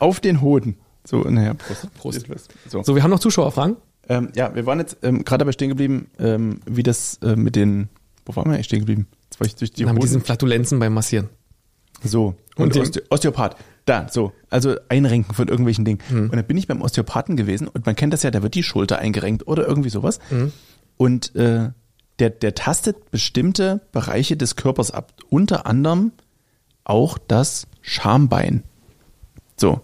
auf den Hoden. So, naja, Prost. Prost. So. So, wir haben noch Zuschauerfragen. Ähm, ja, wir waren jetzt ähm, gerade dabei stehen geblieben, ähm, wie das äh, mit den, wo waren wir eigentlich stehen geblieben? Jetzt war ich durch die Hoden. diesen Flatulenzen beim Massieren. So. Und Und, Oste Osteopath. Da, so. Also Einrenken von irgendwelchen Dingen. Hm. Und dann bin ich beim Osteopathen gewesen und man kennt das ja, da wird die Schulter eingerenkt oder irgendwie sowas. Hm. Und äh, der, der tastet bestimmte Bereiche des Körpers ab. Unter anderem auch das Schambein. So.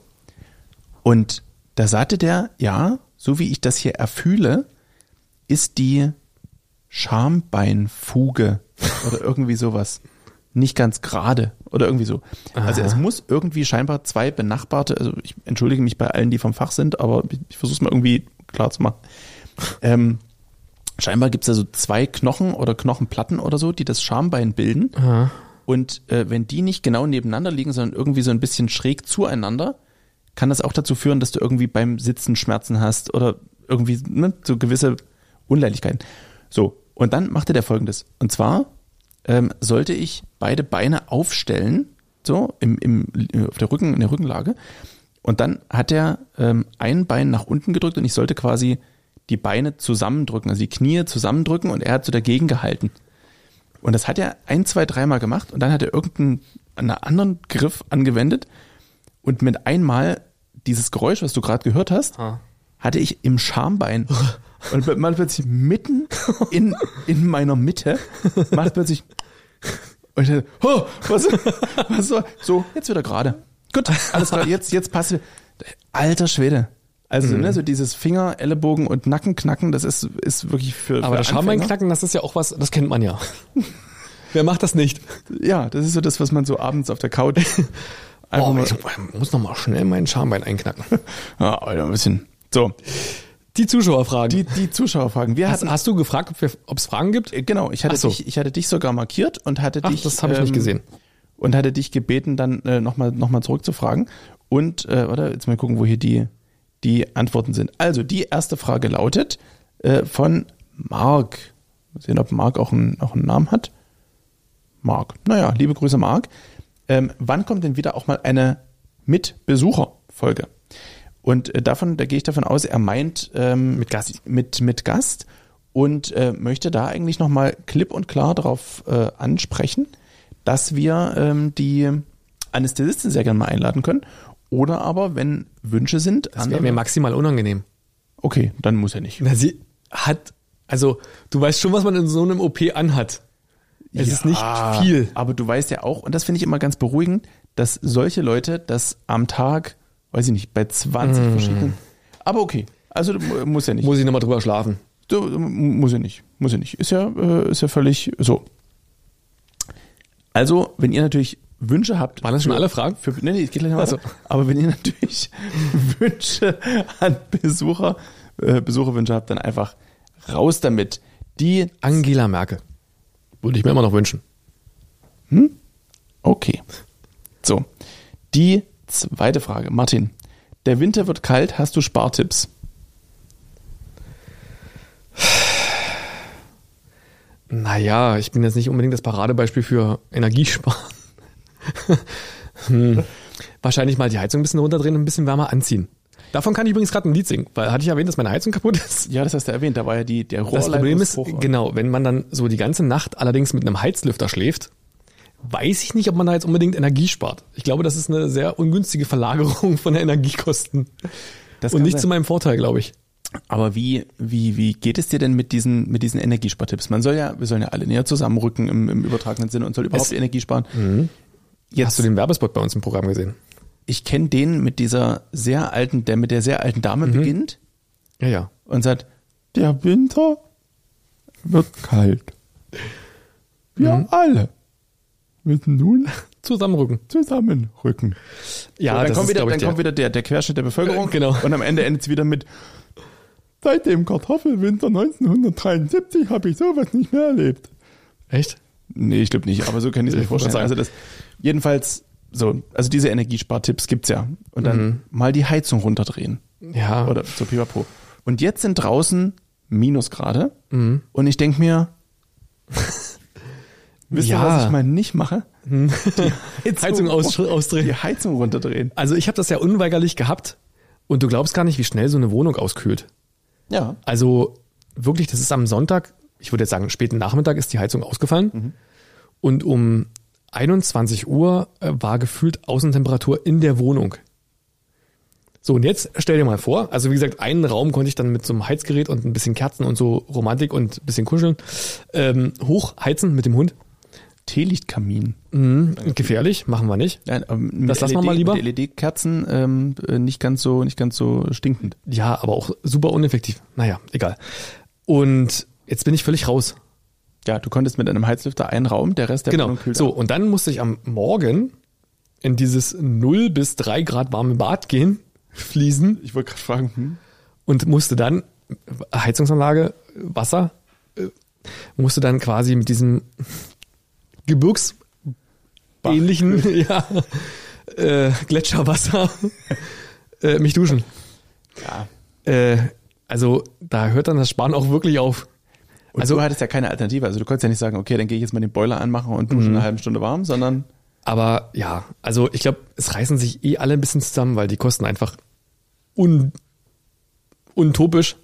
Und da sagte der, ja, so wie ich das hier erfühle, ist die Schambeinfuge oder irgendwie sowas nicht ganz gerade oder irgendwie so. Also es muss irgendwie scheinbar zwei benachbarte, also ich entschuldige mich bei allen, die vom Fach sind, aber ich, ich versuche es mal irgendwie klar zu machen. Ähm, scheinbar gibt es da so zwei Knochen oder Knochenplatten oder so, die das Schambein bilden. Und äh, wenn die nicht genau nebeneinander liegen, sondern irgendwie so ein bisschen schräg zueinander, kann das auch dazu führen, dass du irgendwie beim Sitzen Schmerzen hast oder irgendwie ne, so gewisse Unleidigkeiten. So, und dann machte der folgendes. Und zwar ähm, sollte ich beide Beine aufstellen, so im, im, auf der Rücken, in der Rückenlage. Und dann hat er ähm, ein Bein nach unten gedrückt und ich sollte quasi die Beine zusammendrücken, also die Knie zusammendrücken und er hat so dagegen gehalten. Und das hat er ein, zwei, dreimal gemacht und dann hat er irgendeinen einen anderen Griff angewendet und mit einmal dieses Geräusch, was du gerade gehört hast, Ah. hatte ich im Schambein und mal plötzlich mitten in, in meiner Mitte macht plötzlich und ich dachte, oh, was, was so, so, jetzt wieder gerade. Gut, alles klar, jetzt, jetzt passt. Alter Schwede. Also, Mhm. ne, so dieses Finger, Ellenbogen und Nackenknacken, das ist, ist wirklich für, Aber für das Schambeinknacken, das ist ja auch was, das kennt man ja. Wer macht das nicht? Ja, das ist so das, was man so abends auf der Couch einfach Oh, mal, ich muss noch mal schnell mein Schambein einknacken. ja, Alter, ein bisschen. So, Die Zuschauerfragen. die, die Zuschauer fragen. Wir hast, hatten, hast du gefragt, ob es Fragen gibt? äh, genau, ich hatte so. dich, ich hatte dich sogar markiert und hatte Ach, dich, das habe ich nicht gesehen. und hatte dich gebeten, dann äh, nochmal noch mal zurückzufragen. Und, äh, oder jetzt mal gucken, wo hier die, die Antworten sind. Also, die erste Frage lautet äh, von Marc. Mal sehen, ob Marc auch einen, auch einen Namen hat. Marc. Naja, liebe Grüße, Marc. Ähm, wann kommt denn wieder auch mal eine Mit-Besucher-Folge? Und äh, davon, da gehe ich davon aus, er meint ähm, mit Gast, mit, mit Gast und äh, möchte da eigentlich nochmal klipp und klar darauf äh, ansprechen, dass wir ähm, die Anästhesisten sehr gerne mal einladen können. Oder aber, wenn Wünsche sind, Das wäre mir maximal unangenehm. okay, dann muss er nicht. Na, sie hat, also du weißt schon, was man in so einem OP anhat. Es ist nicht viel. Aber du weißt ja auch, und das finde ich immer ganz beruhigend, dass solche Leute das am Tag, weiß ich nicht, bei 20 verschiedenen. Aber okay, also muss ja nicht. Muss ich nochmal drüber schlafen. Du, muss ja nicht. Muss ja nicht. Ist ja, äh, ist ja völlig so. Also, wenn ihr natürlich Wünsche habt. Waren das schon für- alle Fragen? Für, nee, nee, es geht gleich noch weiter. Ach so. Aber wenn ihr natürlich Wünsche an Besucher, äh, Besucherwünsche habt, dann einfach raus damit. Die, Angela Merkel. Würde ich mir immer noch wünschen. okay. So. Die zweite Frage. Martin. Der Winter wird kalt. Hast du Spartipps? Naja, ich bin jetzt nicht unbedingt das Paradebeispiel für Energiesparen. hm. Wahrscheinlich mal die Heizung ein bisschen runterdrehen und ein bisschen wärmer anziehen. Davon kann ich übrigens gerade ein Lied singen, weil hatte ich erwähnt, dass meine Heizung kaputt ist. Ja, das hast du erwähnt. Da war ja die, der Das Rohrleiter Problem ist, genau, wenn man dann so die ganze Nacht allerdings mit einem Heizlüfter schläft, weiß ich nicht, ob man da jetzt unbedingt Energie spart. Ich glaube, das ist eine sehr ungünstige Verlagerung von der Energiekosten. Das Und nicht sein. zu meinem Vorteil, glaube ich. Aber wie, wie, wie geht es dir denn mit diesen, mit diesen Energiespartipps? Man soll ja, wir sollen ja alle näher zusammenrücken im, im übertragenen Sinne und soll überhaupt Es- Mhm. Energie sparen. Jetzt, Hast du den Werbespot bei uns im Programm gesehen? ich kenne den mit dieser sehr alten, der mit der sehr alten Dame Mhm. beginnt Ja, ja. und sagt, der Winter wird kalt. Wir Mhm. alle müssen nun Zusammenrücken. zusammenrücken. Ja, so, dann das kommt ist, wieder, dann der- kommt wieder der, der Querschnitt der Bevölkerung. Äh, genau. Und am Ende endet es wieder mit, seit dem Kartoffelwinter 1973 habe ich sowas nicht mehr erlebt. Echt? Nee, ich glaube nicht, aber so kann ich es mir vorstellen. sagen. Also das, jedenfalls, So, also diese Energiespartipps gibt's ja. Und dann Mhm. mal die Heizung runterdrehen. Ja. Oder so pipapo. Und jetzt sind draußen Minusgrade. Mhm. Und ich denk mir, wisst ihr, Ja. was ich mal nicht mache? Die Heizung aus, ausdrehen. Die Heizung runterdrehen. Also ich habe das ja unweigerlich gehabt und du glaubst gar nicht, wie schnell so eine Wohnung auskühlt. Ja. Also wirklich, das ist am Sonntag, ich würde jetzt sagen, späten Nachmittag ist die Heizung ausgefallen. Und um 21 Uhr äh, war gefühlt Außentemperatur in der Wohnung. So, und jetzt stell dir mal vor, also wie gesagt, einen Raum konnte ich dann mit so einem Heizgerät und ein bisschen Kerzen und so Romantik und ein bisschen kuscheln ähm, hochheizen mit dem Hund. Teelichtkamin. Mhm, gefährlich, machen wir nicht. Nein, mit Das lassen wir mal lieber. LED-Kerzen ähm, äh, nicht ganz so nicht ganz so stinkend. Ja, aber auch super uneffektiv. Naja, egal. Und jetzt bin ich völlig raus. Ja, du konntest mit einem Heizlüfter einen Raum, der Rest der Genau. Wohnung kühlt So, ab. und dann musste ich am Morgen in dieses 0 bis 3 Grad warme Bad gehen, fließen Ich wollte gerade fragen, hm? und musste dann Heizungsanlage, Wasser, äh, musste dann quasi mit diesem Gebirgs ähnlichen ja, äh, Gletscherwasser äh, mich duschen. ja. Äh, also da hört dann das Sparen auch wirklich auf. Und Also- du hattest ja keine Alternative. Also du konntest ja nicht sagen, okay, dann gehe ich jetzt mal den Boiler anmachen und dusche eine halbe Stunde warm, sondern Aber ja, also ich glaube, es reißen sich eh alle ein bisschen zusammen, weil die Kosten einfach un utopisch,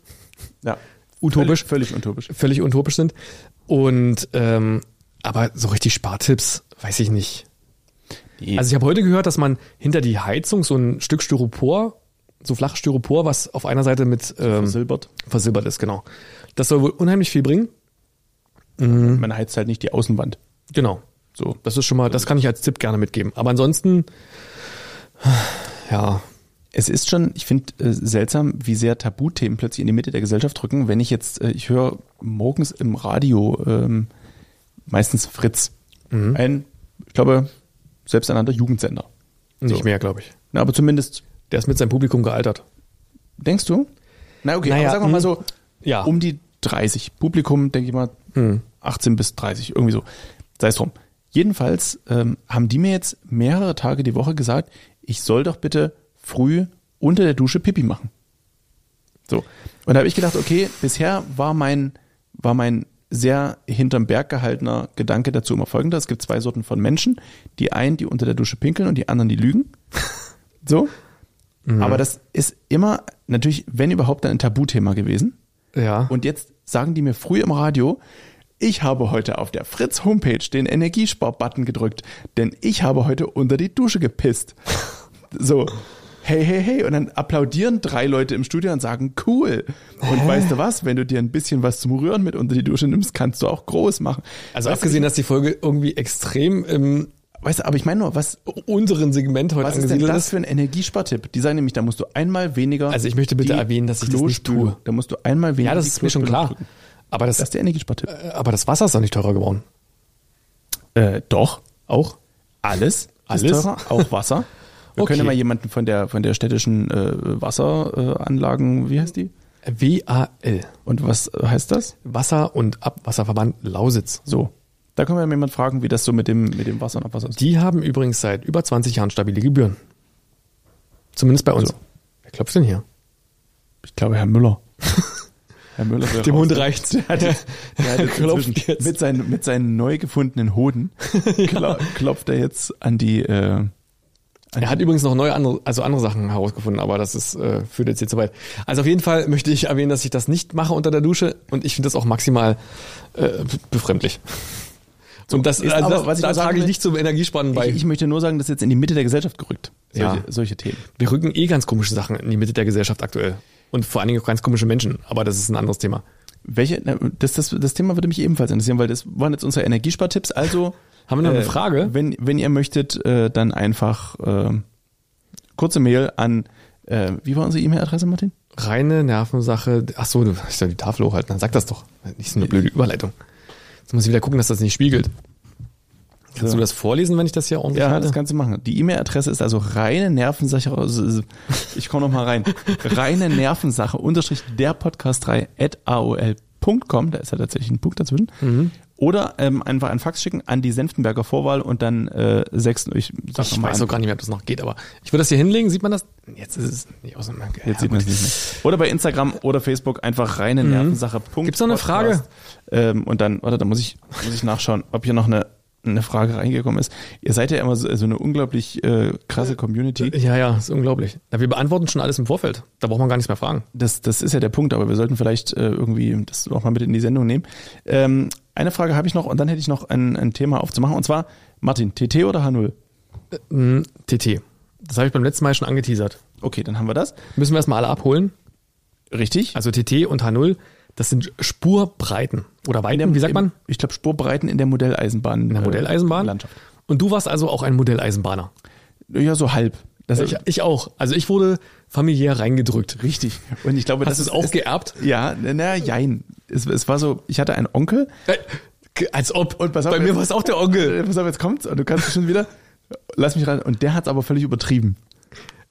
ja, utopisch, völlig, völlig utopisch. völlig utopisch sind. Und ähm, aber so richtig Spartipps, weiß ich nicht. Also ich habe heute gehört, dass man hinter die Heizung so ein Stück Styropor, so flaches Styropor, was auf einer Seite mit ähm, Versilbert. versilbert ist, genau. Das soll wohl unheimlich viel bringen. Man heizt halt nicht die Außenwand. Genau. So. Das ist schon mal, das kann ich als Tipp gerne mitgeben. Aber ansonsten, ja, Es ist schon, ich finde äh, seltsam, wie sehr Tabuthemen plötzlich in die Mitte der Gesellschaft rücken. Wenn ich jetzt, äh, ich höre morgens im Radio ähm, meistens Fritz. Ein, ich glaube, selbsternannter Jugendsender. nicht So. mehr, glaube ich. Na, aber zumindest, Der ist mit seinem Publikum gealtert. denkst du? Na okay, Naja, aber sagen wir mal mh, so, ja. um die 30. Publikum, denke ich mal, 18 bis 30, irgendwie so. Sei es drum. Jedenfalls ähm, haben die mir jetzt mehrere Tage die Woche gesagt, ich soll doch bitte früh unter der Dusche Pipi machen. So. Und da habe ich gedacht, okay, bisher war mein, war mein sehr hinterm Berg gehaltener Gedanke dazu immer folgender. Es gibt zwei Sorten von Menschen. Die einen, die unter der Dusche pinkeln und die anderen, die lügen. So. Aber das ist immer natürlich, wenn überhaupt, dann ein Tabuthema gewesen. Ja. Und jetzt sagen die mir früh im Radio, ich habe heute auf der Fritz Homepage den Energiespar-Button gedrückt, denn ich habe heute unter die Dusche gepisst. So, hey, hey, hey. Und dann applaudieren drei Leute im Studio und sagen, cool. Und weißt du was, wenn du dir ein bisschen was zum Rühren mit unter die Dusche nimmst, kannst du auch groß machen. also weißt abgesehen, dass die Folge irgendwie extrem im du, weißt du, aber ich meine nur, was, unteren Segment heute was ist denn das ist. für ein Energiespartipp? Die sagen nämlich, da musst du einmal weniger. Also ich möchte bitte erwähnen, dass ich das nicht tue. Da musst du einmal weniger. Ja, das ist mir schon klar. drücken. Aber das, Das ist der Energiespartipp. aber das Wasser ist doch nicht teurer geworden. Äh, doch. Auch? Alles, Alles? teurer, auch Wasser. Wir Okay. können ja mal jemanden von der von der städtischen äh, Wasseranlagen, äh, wie heißt die? WAL. Und was heißt das? Wasser- und Abwasserverband Lausitz. So. Da können wir mal jemanden fragen, wie das so mit dem mit dem Wasser und Abwasser ist. Die haben übrigens seit über 20 Jahren stabile Gebühren. Zumindest bei uns. So. Wer klopft denn hier? Ich glaube, Herr Müller. Herr Müller Dem. Hund reicht's. Der hat, der hat jetzt Klopft inzwischen jetzt. mit seinen mit seinen neu gefundenen Hoden klo- klopft er jetzt an die äh, Er hat übrigens noch neue andere, also andere Sachen herausgefunden, aber das ist, äh, führt jetzt hier zu weit. Also auf jeden Fall möchte ich erwähnen, dass ich das nicht mache unter der Dusche und ich finde das auch maximal äh, befremdlich. Und das, ist also aber, das, was ich da nur sagen trage ich nicht zum Energiespannen bei. ich, ich möchte nur sagen, das ist jetzt in die Mitte der Gesellschaft gerückt. Solche, Ja. solche Themen. Wir rücken eh ganz komische Sachen in die Mitte der Gesellschaft aktuell. Und vor allen Dingen auch ganz komische Menschen. Aber das ist ein anderes Thema. Welche, das, das, das Thema würde mich ebenfalls interessieren, weil das waren jetzt unsere Energiespartipps. Also Haben wir noch eine Frage? Wenn, wenn ihr möchtet, äh, dann einfach äh, kurze Mail an, äh, wie war unsere E-Mail-Adresse, Martin? Reine Nervensache. Ach so, du hast ja die Tafel hochhalten. Dann sag das doch. Nicht so eine blöde Überleitung. Jetzt muss ich wieder gucken, dass das nicht spiegelt. Kannst du das vorlesen, wenn ich das hier ordentlich Ja, halte? das kannst du machen. Die E-Mail-Adresse ist also reine Nervensache. also, Ich komme noch mal rein. reine Nervensache unterstrich der Podcast 3 at aol.com. Da ist ja tatsächlich ein Punkt dazwischen. Oder ähm, einfach einen Fax schicken an die Senftenberger Vorwahl und dann äh, sechs. Ich, sag Ich weiß auch gar nicht mehr, ob das noch geht, aber ich würde das hier hinlegen, sieht man das? Jetzt ist es nicht aus dem Jetzt sieht man es nicht mehr. Oder bei Instagram oder Facebook einfach reine Nervensache. Punkt Mhm. Gibt's noch eine Frage? Ähm, und dann, warte, da muss ich, muss ich nachschauen, ob hier noch eine, eine Frage reingekommen ist. Ihr seid ja immer so, so eine unglaublich äh, krasse Community. Ja, ja, ist unglaublich. Na, wir beantworten schon alles im Vorfeld. Da braucht man gar nichts mehr fragen. Das, das ist ja der Punkt, aber wir sollten vielleicht äh, irgendwie das auch mal mit in die Sendung nehmen. Ähm, eine Frage habe ich noch und dann hätte ich noch ein, ein Thema aufzumachen. Und zwar, Martin, TT oder H0? Hm, TT. Das habe ich beim letzten Mal schon angeteasert. Okay, dann haben wir das. Müssen wir erstmal alle abholen. Richtig. Also TT und H0, das sind Spurbreiten. Oder Weiten, wie sagt man? Ich glaube, Spurbreiten in der Modelleisenbahn. In der Modelleisenbahn. Landschaft. Und du warst also auch ein Modelleisenbahner. Ja, so halb. Das Ich, ich auch. Also ich wurde familiär reingedrückt. Richtig. Und ich glaube, Hast das es auch ist, geerbt? Ja, na, na jein. Es, es war so, ich hatte einen Onkel. Äh, Als ob. Und pass auf, Bei mir war es auch der Onkel. Äh, Pass auf, jetzt kommt's und du kannst schon wieder. Lass mich rein. Und der hat's aber völlig übertrieben.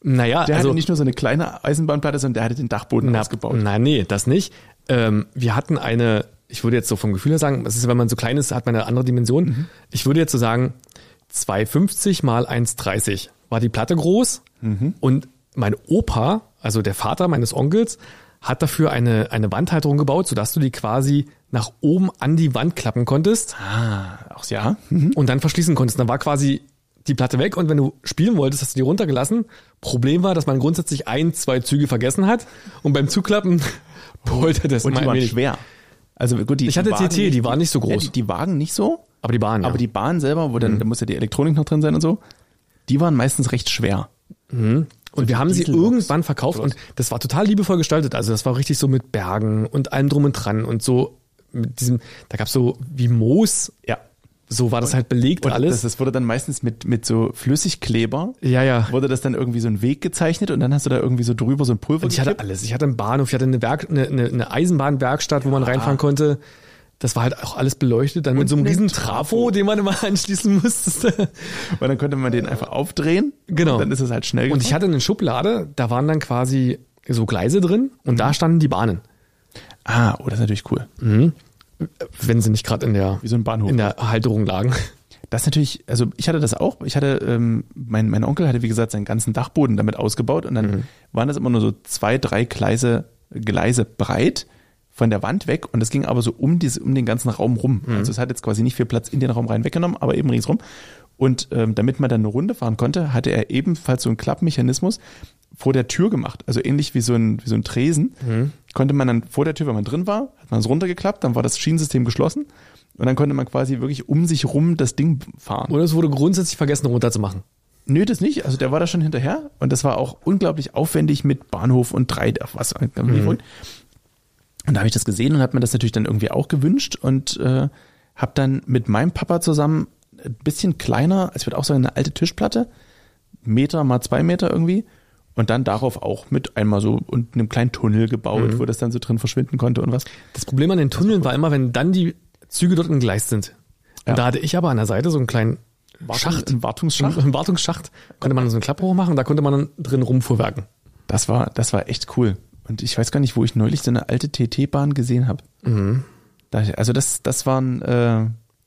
Naja, Der also hatte nicht nur so eine kleine Eisenbahnplatte, sondern der hatte den Dachboden na, ausgebaut. Na, nee, das nicht. Ähm, wir hatten eine, ich würde jetzt so vom Gefühl her sagen, das ist, wenn man so klein ist, hat man eine andere Dimension. Mhm. Ich würde jetzt so sagen, 250 mal 1,30 war die Platte groß Mhm. und mein Opa, also der Vater meines Onkels, hat dafür eine, eine Wandhalterung gebaut, sodass du die quasi nach oben an die Wand klappen konntest Ah, auch ja. Mhm. und dann verschließen konntest. Dann war quasi die Platte weg und wenn du spielen wolltest, hast du die runtergelassen. Problem war, dass man grundsätzlich ein, zwei Züge vergessen hat und beim Zuklappen polterte das Und immer die waren schwer. Also gut, die Ich hatte TT, die waren nicht so groß. Ja, die, die Wagen nicht so, Aber die Bahn, ja. aber die Bahn selber, wo dann, da muss ja die Elektronik noch drin sein und so, die waren meistens recht schwer. Und wir haben sie irgendwann verkauft und das war total liebevoll gestaltet. Also das war richtig so mit Bergen und allem drum und dran und so mit diesem, da gab's so wie Moos, Ja. so war das halt belegt Und alles. Das, das wurde dann meistens mit, mit so Flüssigkleber, ja, ja. wurde das dann irgendwie so ein Weg gezeichnet und dann hast du da irgendwie so drüber so ein Pulver Und ich hatte alles. Ich hatte einen Bahnhof, ich hatte eine, Werk, eine, eine, eine Eisenbahnwerkstatt, wo man reinfahren konnte. Das war halt auch alles beleuchtet. Dann mit so einem riesen Trafo. Den man immer anschließen musste. Und dann konnte man den einfach aufdrehen. Genau. Und dann ist es halt schnell Und ich hatte eine Schublade, da waren dann quasi so Gleise drin und da standen die Bahnen. Ah, oh, das ist natürlich cool. Wenn sie nicht gerade in der, Wie so ein Bahnhof. in der Halterung lagen. Das ist natürlich, also ich hatte das auch. Ich hatte, ähm, mein, mein Onkel hatte, wie gesagt, seinen ganzen Dachboden damit ausgebaut und dann waren das immer nur so zwei, drei Gleise, Gleise breit von der Wand weg und das ging aber so um, diese, um den ganzen Raum rum. Also es hat jetzt quasi nicht viel Platz in den Raum rein weggenommen, aber eben ringsrum. Und ähm, damit man dann eine Runde fahren konnte, hatte er ebenfalls so einen Klappmechanismus vor der Tür gemacht. Also ähnlich wie so ein, wie so ein Tresen. Konnte man dann vor der Tür, wenn man drin war, hat man es runtergeklappt, dann war das Schienensystem geschlossen und dann konnte man quasi wirklich um sich rum das Ding fahren. Oder es wurde grundsätzlich vergessen runterzumachen. Nö, das nicht. Also der war da schon hinterher und das war auch unglaublich aufwendig mit Bahnhof und drei, was mhm. Und da habe ich das gesehen und habe mir das natürlich dann irgendwie auch gewünscht und äh, habe dann mit meinem Papa zusammen ein bisschen kleiner, ich würde auch sagen, eine alte Tischplatte, Meter mal zwei Meter irgendwie und dann darauf auch mit einmal so und einem kleinen Tunnel gebaut, wo das dann so drin verschwinden konnte und was. Das Problem an den Tunneln war immer, wenn dann die Züge dort entgleist sind. Und Ja. da hatte ich aber an der Seite so einen kleinen Schacht. Ein Wartungsschacht. Im Wartungsschacht konnte man so eine Klappe hochmachen, da konnte man dann drin rumfuhrwerken. Das war, das war echt cool. Und ich weiß gar nicht, wo ich neulich so eine alte TT-Bahn gesehen habe. Da, also das, das waren, äh,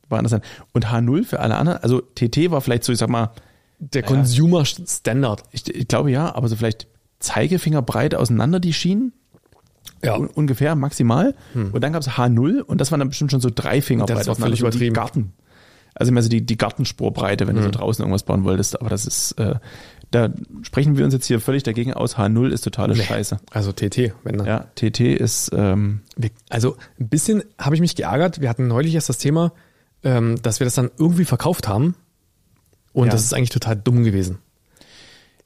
war interessant. Und H0 für alle anderen, also TT war vielleicht so, ich sag mal, Der Consumer Standard. ich, ich glaube ja, aber so vielleicht Zeigefinger breit auseinander die Schienen, Ja. un ungefähr maximal. Und dann gab's H0 und das waren dann bestimmt schon so drei Finger Das breit war auseinander, völlig so die übertrieben. Garten. Also mehr so die, die Gartenspurbreite, wenn du so draußen irgendwas bauen wolltest. Aber das ist, äh, da sprechen wir uns jetzt hier völlig dagegen aus. H0 ist totale Scheiße. Also TT, wenn dann. Ja, TT ist, ähm, Also ein bisschen habe ich mich geärgert. Wir hatten neulich erst das Thema, ähm, dass wir das dann irgendwie verkauft haben. Und Ja. das ist eigentlich total dumm gewesen.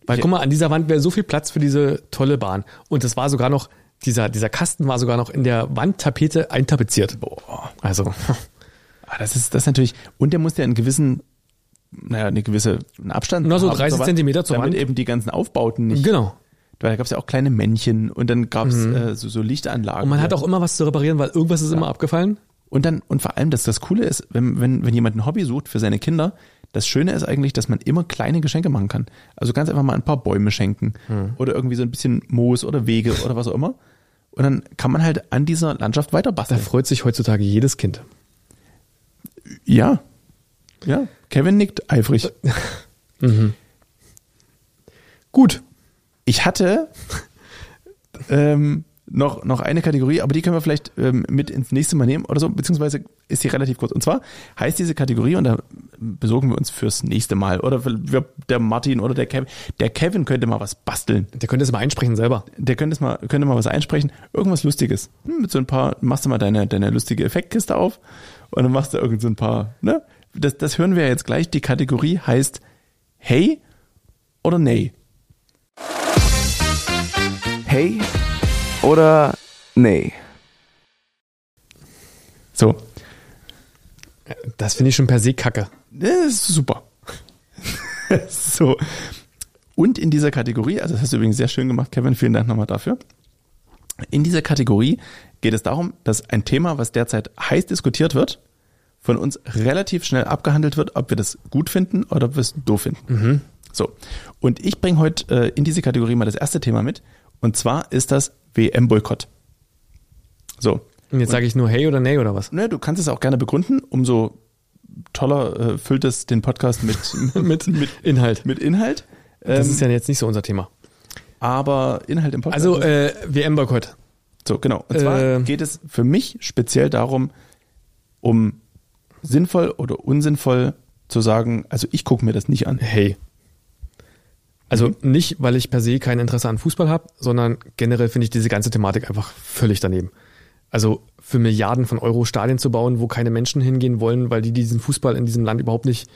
Weil Ja. guck mal, an dieser Wand wäre so viel Platz für diese tolle Bahn. Und das war sogar noch, dieser, dieser Kasten war sogar noch in der Wandtapete eintapeziert. boah, Also, Ah, das ist das ist natürlich, und der muss ja einen gewissen, naja, eine gewisse einen Abstand Na, so haben 30 zur Wand, Zentimeter zur damit Wand. eben die ganzen Aufbauten nicht. genau. Weil da gab es ja auch kleine Männchen und dann gab es äh, so, so Lichtanlagen. Und man hat auch immer was zu reparieren, weil irgendwas ist immer abgefallen. und dann und vor allem, dass das Coole ist, wenn, wenn, wenn jemand ein Hobby sucht für seine Kinder, das Schöne ist eigentlich, dass man immer kleine Geschenke machen kann. Also ganz einfach mal ein paar Bäume schenken oder irgendwie so ein bisschen Moos oder Wege oder was auch immer. Und dann kann man halt an dieser Landschaft weiter Da basteln. freut sich heutzutage jedes Kind. Ja. Ja. Kevin nickt eifrig. Mhm. Gut. Ich hatte ähm, noch, noch eine Kategorie, aber die können wir vielleicht ähm, mit ins nächste Mal nehmen oder so, beziehungsweise ist sie relativ kurz. Und zwar heißt diese Kategorie, und da besorgen wir uns fürs nächste Mal, oder wir, der Martin oder der Kevin, der Kevin könnte mal was basteln. Der könnte es mal einsprechen selber. Der könnte es mal, könnte mal was einsprechen, irgendwas Lustiges. Hm, mit so ein paar, machst du mal deine, deine lustige Effektkiste auf und dann machst du irgend so ein paar, ne? Das, das hören wir jetzt gleich. Die Kategorie heißt Hey oder Nee. Hey oder nee? So. Das finde ich schon per se kacke. Das ist super. so. Und in dieser Kategorie, also das hast du übrigens sehr schön gemacht, Kevin, vielen Dank nochmal dafür. In dieser Kategorie geht es darum, dass ein Thema, was derzeit heiß diskutiert wird, von uns relativ schnell abgehandelt wird, ob wir das gut finden oder ob wir es doof finden. Mhm. So. Und ich bringe heute äh, in diese Kategorie mal das erste Thema mit. Und zwar ist das WM-Boykott. So. Und jetzt sage ich nur hey oder nee oder was? Ne, du kannst es auch gerne begründen, umso toller äh, füllt es den Podcast mit, mit, mit Inhalt. Mit Inhalt. Das Ähm, ist ja jetzt nicht so unser Thema. aber Inhalt im Podcast. Also äh, WM-Boykott. so, genau. Und zwar äh, geht es für mich speziell darum, um sinnvoll oder unsinnvoll zu sagen, also ich gucke mir das nicht an. Hey. Also nicht, weil ich per se kein Interesse an Fußball habe, sondern generell finde ich diese ganze Thematik einfach völlig daneben. Also für Milliarden von Euro Stadien zu bauen, wo keine Menschen hingehen wollen, weil die diesen Fußball in diesem Land überhaupt nicht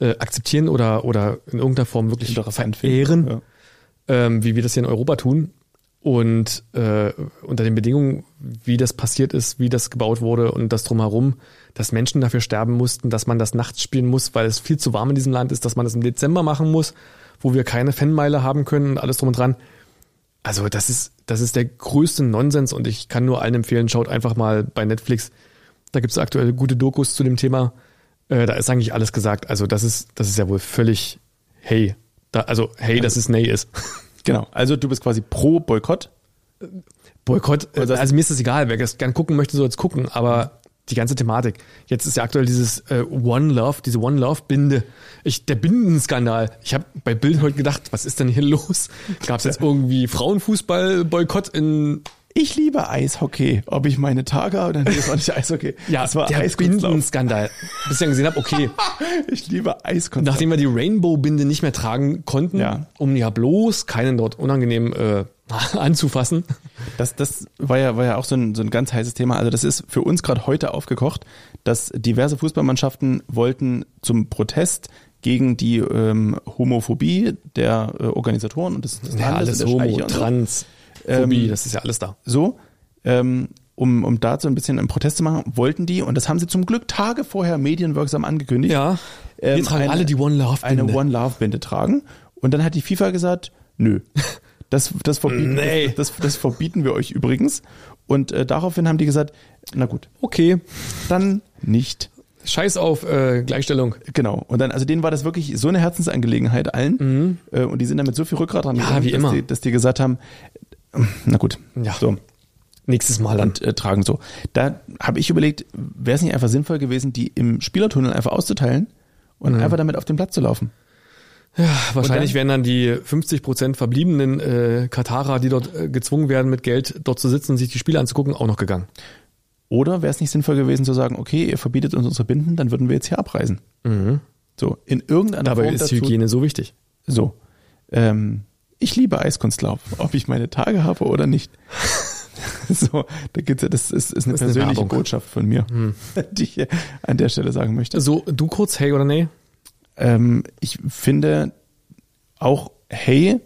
äh, akzeptieren oder, oder in irgendeiner Form wirklich verehren, Ja. ähm, wie wir das hier in Europa tun. Und äh, unter den Bedingungen, wie das passiert ist, wie das gebaut wurde und das drumherum, dass Menschen dafür sterben mussten, dass man das nachts spielen muss, weil es viel zu warm in diesem Land ist, dass man das im Dezember machen muss, wo wir keine Fanmeile haben können und alles drum und dran. Also das ist, das ist der größte Nonsens und ich kann nur allen empfehlen, schaut einfach mal bei Netflix. Da gibt es aktuell gute Dokus zu dem Thema. Äh, da ist eigentlich alles gesagt. Also das ist, das ist ja wohl völlig hey. Da, also hey, dass es nee ist. Genau. Also du bist quasi pro Boykott. Boykott, Also also mir ist das egal, wer das gern gucken möchte, soll jetzt gucken, aber die ganze Thematik. Jetzt ist ja aktuell dieses äh, One Love, diese One Love Binde. Ich, der Bindenskandal. Ich habe bei Bild heute gedacht, was ist denn hier los? Gab es jetzt irgendwie Frauenfußball-Boykott in Ich liebe Eishockey. Ob ich meine Tage oder nee, das war nicht Eishockey. ja, das war der. Bindenskandal. Bis ich dann gesehen habe, okay, Ich liebe Eiskunstlauf. nachdem wir die Rainbow-Binde nicht mehr tragen konnten, Ja. um ja bloß keinen dort unangenehm äh, anzufassen. Das, das war ja, war ja auch so ein, so ein ganz heißes Thema. Also das ist für uns gerade heute aufgekocht, dass diverse Fußballmannschaften wollten zum Protest gegen die ähm, Homophobie der äh, Organisatoren und des, des Ja, Landes alles Homo, so. Trans, Phobie, Ähm, das ist ja alles da. so, ähm, um, um da so ein bisschen einen Protest zu machen, wollten die, und das haben sie zum Glück Tage vorher medienwirksam angekündigt, Ja, wir ähm, tragen eine- alle die One Love eine Binde. One Love Binde tragen. Und dann hat die FIFA gesagt, nö. Das, das, verbieten, Nee. das, das, verbieten wir euch übrigens. Und äh, daraufhin haben die gesagt, na gut, Okay, dann nicht. scheiß auf äh, Gleichstellung. Genau. Und dann, also denen war das wirklich so eine Herzensangelegenheit allen. Äh, und die sind damit so viel Rückgrat dran Mhm. Ja, gegangen, dass. Die, dass die gesagt haben, na gut, Ja. so. Nächstes Mal dann. Und äh, tragen so. Da habe ich überlegt, wäre es nicht einfach sinnvoll gewesen, die im Spielertunnel einfach auszuteilen und Mhm. einfach damit auf den Platz zu laufen. Ja, wahrscheinlich dann- wären dann die 50 Prozent verbliebenen äh, Katarer, die dort äh, gezwungen werden, mit Geld dort zu sitzen und sich die Spiele anzugucken, auch noch gegangen. Oder wäre es nicht sinnvoll gewesen zu sagen, okay, ihr verbietet uns unsere Binden, dann würden wir jetzt hier abreisen. So, in irgendeiner Dabei Form ist dazu, Hygiene so wichtig. So, ähm, ich liebe Eiskunstlauf, ob ich meine Tage habe oder nicht. so, da gibt's ja, das ist, ist eine Das eine persönliche. Hm. Botschaft von mir, die ich an der Stelle sagen möchte. So, du kurz, hey oder nee? Ähm, ich finde auch hey,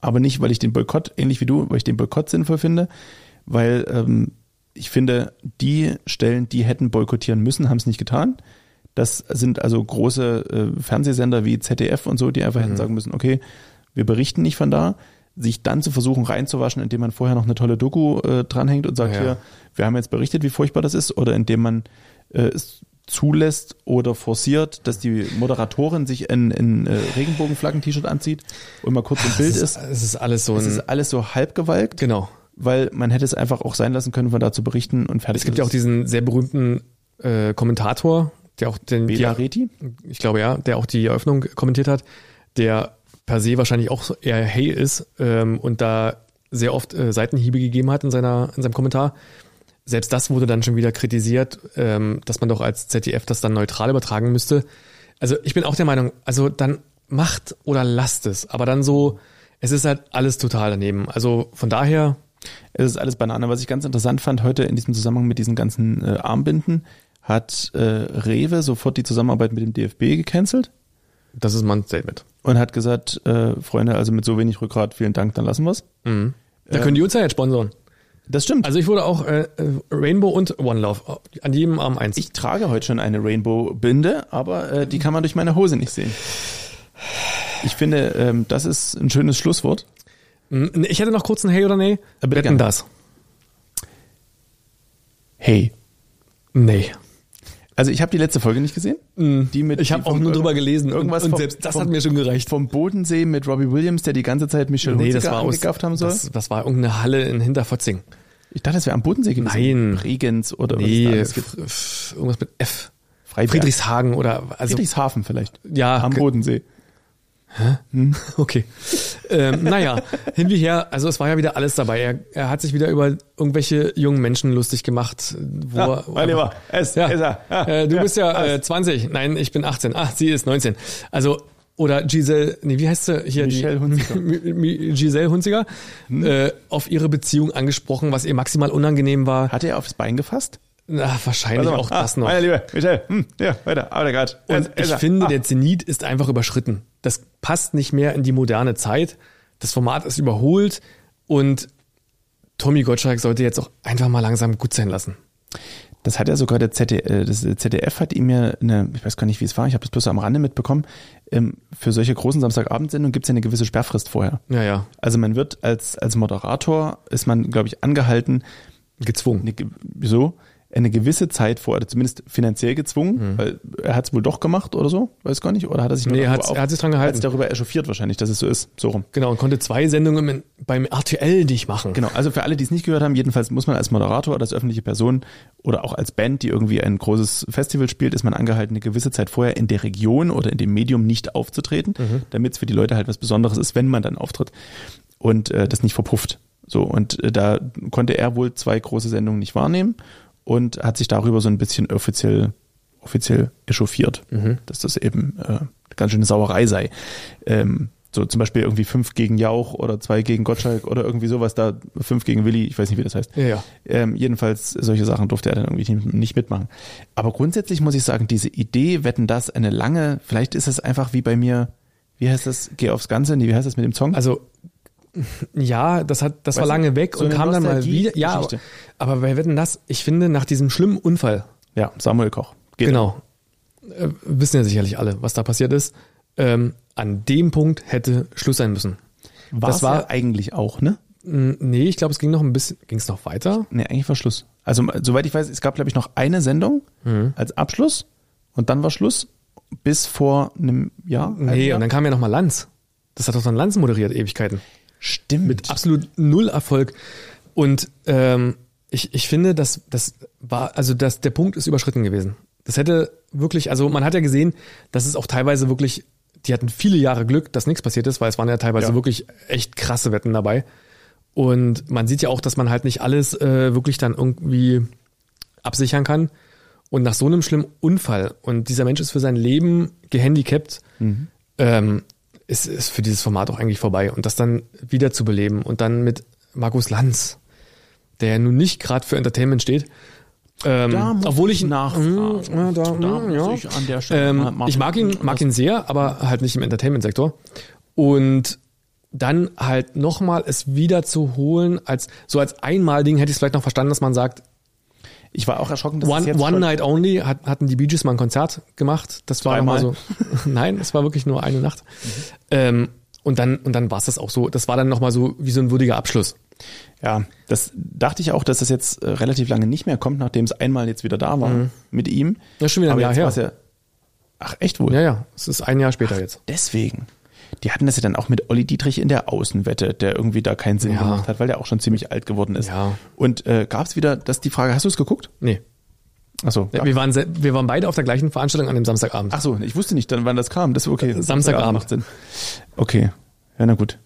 aber nicht, weil ich den Boykott, ähnlich wie du, weil ich den Boykott sinnvoll finde, weil ähm, ich finde, die Stellen, die hätten boykottieren müssen, haben es nicht getan. Das sind also große äh, Fernsehsender wie ZDF und so, die einfach hätten sagen müssen, okay, wir berichten nicht von da, sich dann zu versuchen reinzuwaschen, indem man vorher noch eine tolle Doku äh, dranhängt und sagt, Ja. hier, wir haben jetzt berichtet, wie furchtbar das ist, oder indem man äh, es zulässt oder forciert, dass die Moderatorin sich in, in äh, Regenbogenflaggen-T-Shirt anzieht und mal kurz im Bild ist. Es ist alles so Es ein. ist alles so halbgewalkt, genau. weil man hätte es einfach auch sein lassen können, von da zu berichten und fertig. Es gibt ja auch ist diesen sehr berühmten äh, Kommentator, der auch den, Bela die, Reti? ich glaube ja, der auch die Eröffnung kommentiert hat, der per se wahrscheinlich auch eher Hey ist ähm, und da sehr oft äh, Seitenhiebe gegeben hat in seiner in seinem Kommentar. Selbst das wurde dann schon wieder kritisiert, ähm, dass man doch als ZDF das dann neutral übertragen müsste. Also ich bin auch der Meinung, also dann macht oder lasst es, aber dann so, es ist halt alles total daneben. Also von daher, Es ist alles Banane. Was ich ganz interessant fand heute in diesem Zusammenhang mit diesen ganzen äh, Armbinden, hat äh, Rewe sofort die Zusammenarbeit mit dem DFB gecancelt das ist mein Statement. und hat gesagt, äh, Freunde, also mit so wenig Rückgrat, vielen Dank, dann lassen wir's. Mhm. Da können die uns ja jetzt sponsoren. Das stimmt. Also ich wurde auch äh, äh, Rainbow und One Love an jedem Arm eins. ich trage heute schon eine Rainbow-Binde, aber äh, die kann man durch meine Hose nicht sehen. Ich finde, ähm, das ist ein schönes Schlusswort. Mm, Ich hätte noch kurz ein Hey oder Nee. bitte Wetten das? Hey. Nee. Also ich habe die letzte Folge nicht gesehen. Die mit. Ich habe auch nur drüber gelesen Irgendwas und, und vom- selbst das vom- hat mir schon gereicht. Vom Bodensee mit Robbie Williams, der die ganze Zeit Michelle Nee, Hunziker das war haben soll. das, das war irgendeine Halle in Hinterfotzing. ich dachte, das wäre am Bodensee gewesen. Nein. Bregenz oder Nee, was irgendwas mit F. Friedrichshagen oder also Friedrichshafen vielleicht. ja, Am ge- Bodensee. Okay. ähm, naja, hin wie her, also es war ja wieder alles dabei. Er, er hat sich wieder über irgendwelche jungen Menschen lustig gemacht, wo Ja, er, mein Lieber, es ja, ist er. Ja, äh, du ja, bist ja äh, 20. Nein, ich bin 18. Ach, sie ist 19. Also oder Giselle, nee, wie heißt sie hier? Michelle Mi- Giselle Hunziger, äh, auf ihre Beziehung angesprochen, was ihr maximal unangenehm war. Hat er aufs Bein gefasst? Na, wahrscheinlich auch das ah, noch. Meine Liebe, Michelle, hm, ja, weiter, aber gerade. Und ich finde, der Zenit ist einfach überschritten. Das passt nicht mehr in die moderne Zeit. Das Format ist überholt und Tommy Gottschalk sollte jetzt auch einfach mal langsam gut sein lassen. Das hat ja sogar der ZDF, äh, das ZDF hat ihm ja eine, ich weiß gar nicht, wie es war, ich habe es bloß am Rande mitbekommen, ähm, für solche großen Samstagabendsendungen gibt es ja eine gewisse Sperrfrist vorher. Ja, ja. Also man wird als, als Moderator, ist man, glaube ich, angehalten, Gezwungen. eine, ge- so, eine gewisse Zeit vorher, oder zumindest finanziell gezwungen, weil er hat es wohl doch gemacht oder so, weiß gar nicht, oder hat er sich nur Nee, er auf- er hat sich dran gehalten. Hat darüber echauffiert wahrscheinlich, dass es so ist, so rum. Genau, und konnte zwei Sendungen beim RTL nicht machen. Genau, also für alle, die es nicht gehört haben, jedenfalls muss man als Moderator oder als öffentliche Person oder auch als Band, die irgendwie ein großes Festival spielt, ist man angehalten, eine gewisse Zeit vorher in der Region oder in dem Medium nicht aufzutreten, damit es für die Leute halt was Besonderes ist, wenn man dann auftritt und äh, das nicht verpufft. So, und äh, da konnte er wohl zwei große Sendungen nicht wahrnehmen und hat sich darüber so ein bisschen offiziell offiziell echauffiert, dass das eben äh, eine ganz schöne Sauerei sei. Ähm, so zum Beispiel irgendwie fünf gegen Jauch oder zwei gegen Gottschalk oder irgendwie sowas da, fünf gegen Willi, ich weiß nicht, wie das heißt. Ja, ja. Ähm, jedenfalls, solche Sachen durfte er dann irgendwie nicht, nicht mitmachen. Aber grundsätzlich muss ich sagen, diese Idee, wetten das, eine lange, vielleicht ist es einfach wie bei mir, wie heißt das, geh aufs Ganze, nee, wie heißt das mit dem Song? Also ja, das hat, das war Weißt du, lange weg so und kam dann mal wieder. Ja, aber, aber bei Wetten das, ich finde nach diesem schlimmen Unfall, ja, Samuel Koch. Geht. genau, äh, wissen ja sicherlich alle, was da passiert ist. Ähm, an dem Punkt hätte Schluss sein müssen. War's das war ja eigentlich auch, ne? Nee, ich glaube, es ging noch ein bisschen, ging es noch weiter? Nee, eigentlich war Schluss. Also, soweit ich weiß, es gab, glaube ich, noch eine Sendung Mhm. als Abschluss und dann war Schluss bis vor einem Jahr. Nee, Jahr. und dann kam ja noch mal Lanz. Das hat doch dann Lanz moderiert, Ewigkeiten. Stimmt. Mit absolut null Erfolg. Und ähm, ich, ich finde, dass das war, also das, der Punkt ist überschritten gewesen. Das hätte wirklich, also man hat ja gesehen, dass es auch teilweise wirklich, die hatten viele Jahre Glück, dass nichts passiert ist, weil es waren ja teilweise Ja. wirklich echt krasse Wetten dabei. Und man sieht ja auch, dass man halt nicht alles äh, wirklich dann irgendwie absichern kann. Und nach so einem schlimmen Unfall und dieser Mensch ist für sein Leben gehandicapt, ähm, ist, ist für dieses Format auch eigentlich vorbei. Und das dann wieder zu beleben und dann mit Markus Lanz, der ja nun nicht gerade für Entertainment steht, ähm, Da muss obwohl ich nachfragen. Mm, ja, da, Da ja. muss ich an der Stelle mal ähm, ich mag ihn, mag ihn sehr, aber halt nicht im Entertainment-Sektor. Und dann halt nochmal es wieder zu holen, als so als Einmal-Ding hätte ich es vielleicht noch verstanden, dass man sagt, Ich war auch erschrocken, dass es One, jetzt One Night Only hat, hatten die Bee Gees mal ein Konzert gemacht. Das war immer so. Nein, es war wirklich nur eine Nacht. Ähm, und dann, und dann war es das auch so. Das war dann nochmal so wie so ein würdiger Abschluss. Ja, das dachte ich auch, dass das jetzt äh, relativ lange nicht mehr kommt, nachdem es einmal jetzt wieder da war mit ihm. Das ist schon wieder ein Aber Jahr her. Ja, ach, echt wohl? Ja, ja. Es ist ein Jahr später jetzt. Deswegen. Die hatten das ja dann auch mit Olli Dietrich in der Außenwette, der irgendwie da keinen Sinn Ja. gemacht hat, weil der auch schon ziemlich alt geworden ist. Ja. Und äh, gab es wieder, das ist die Frage, hast du es geguckt? Nee. Achso. Ja, wir, waren, wir waren beide auf der gleichen Veranstaltung an dem Samstagabend. Ach so, ich wusste nicht, dann wann das kam. Das ist okay. Samstagabend. Macht Sinn. Okay. Ja, na gut.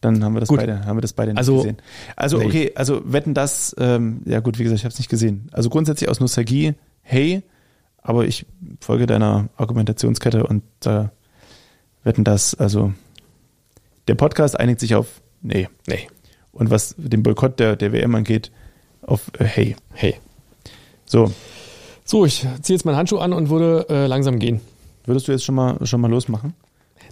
Dann haben wir das Gut. beide, haben wir das beide nicht Also, gesehen. Also nee. okay, also wetten das, ähm, ja gut, wie gesagt, ich habe es nicht gesehen. Also grundsätzlich aus Nostalgie, hey, aber ich folge deiner Argumentationskette und äh, wetten das, also der Podcast einigt sich auf nee. Nee. Und was den Boykott der, der WM angeht, auf äh, hey. Hey. So, So, ich ziehe jetzt meinen Handschuh an und würde äh, langsam gehen. würdest du jetzt schon mal schon mal losmachen?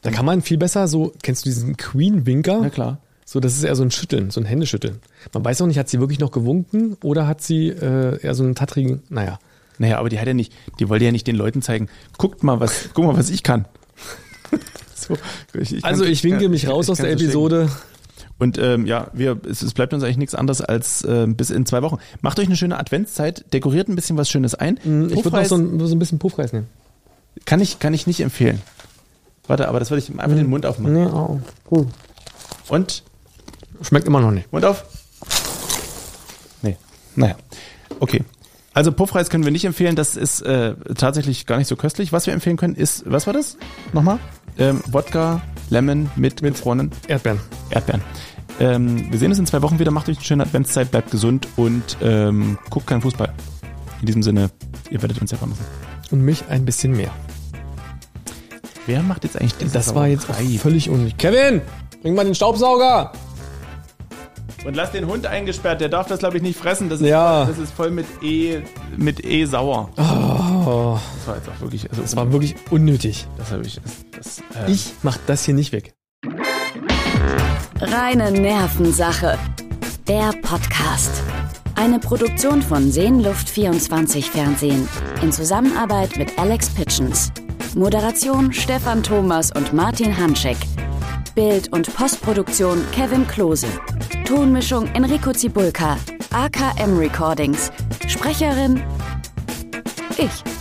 Da kann man viel besser so, kennst du diesen Queen-Winker? Na klar. So, das ist eher so ein Schütteln, so ein Händeschütteln. Man weiß auch nicht, hat sie wirklich noch gewunken oder hat sie äh, eher so einen tattrigen, naja. Naja, aber die hat ja nicht, die wollte ja nicht den Leuten zeigen, guckt mal, was, guck mal, was ich kann. so, ich, ich Also ich winke mich ich- raus aus der so Episode. Und ähm, ja, wir, es, es bleibt uns eigentlich nichts anderes als äh, bis in zwei Wochen. Macht euch eine schöne Adventszeit, dekoriert ein bisschen was Schönes ein. Ich würde noch so ein, so ein bisschen Puffreis nehmen. kann, ich, kann ich nicht empfehlen. Warte, aber das würde ich einfach den Mund aufmachen. Nee, oh. Cool. Und Schmeckt immer noch nicht. Mund auf. Nee. Naja. Okay. Also Puffreis können wir nicht empfehlen. Das ist äh, tatsächlich gar nicht so köstlich. Was wir empfehlen können ist, was war das? Nochmal? Ähm, Wodka, Lemon mit, mit gefrorenen Erdbeeren. Erdbeeren. Ähm, wir sehen uns in zwei Wochen wieder. Macht euch eine schöne Adventszeit, bleibt gesund und ähm, guckt keinen Fußball. In diesem Sinne, ihr werdet uns ja vermissen. Und mich ein bisschen mehr. Wer macht jetzt eigentlich diese Das war jetzt völlig unnötig. Kevin, bring mal den Staubsauger. Und lass den Hund eingesperrt, der darf das glaube ich nicht fressen. Das ist, Ja. voll, das ist voll mit E, mit E sauer. Oh, Das war jetzt auch wirklich, also das war wirklich unnötig. das habe ich, das, das, äh, Ich mach das hier nicht weg. Reine Nervensache. Der Podcast. Eine Produktion von Seenluft 24 Fernsehen in Zusammenarbeit mit Alex Pitchens. Moderation Stefan Thomas und Martin Hanschek. Bild- und Postproduktion Kevin Klose. Tonmischung Enrico Zibulka. AKM Recordings. Sprecherin ich.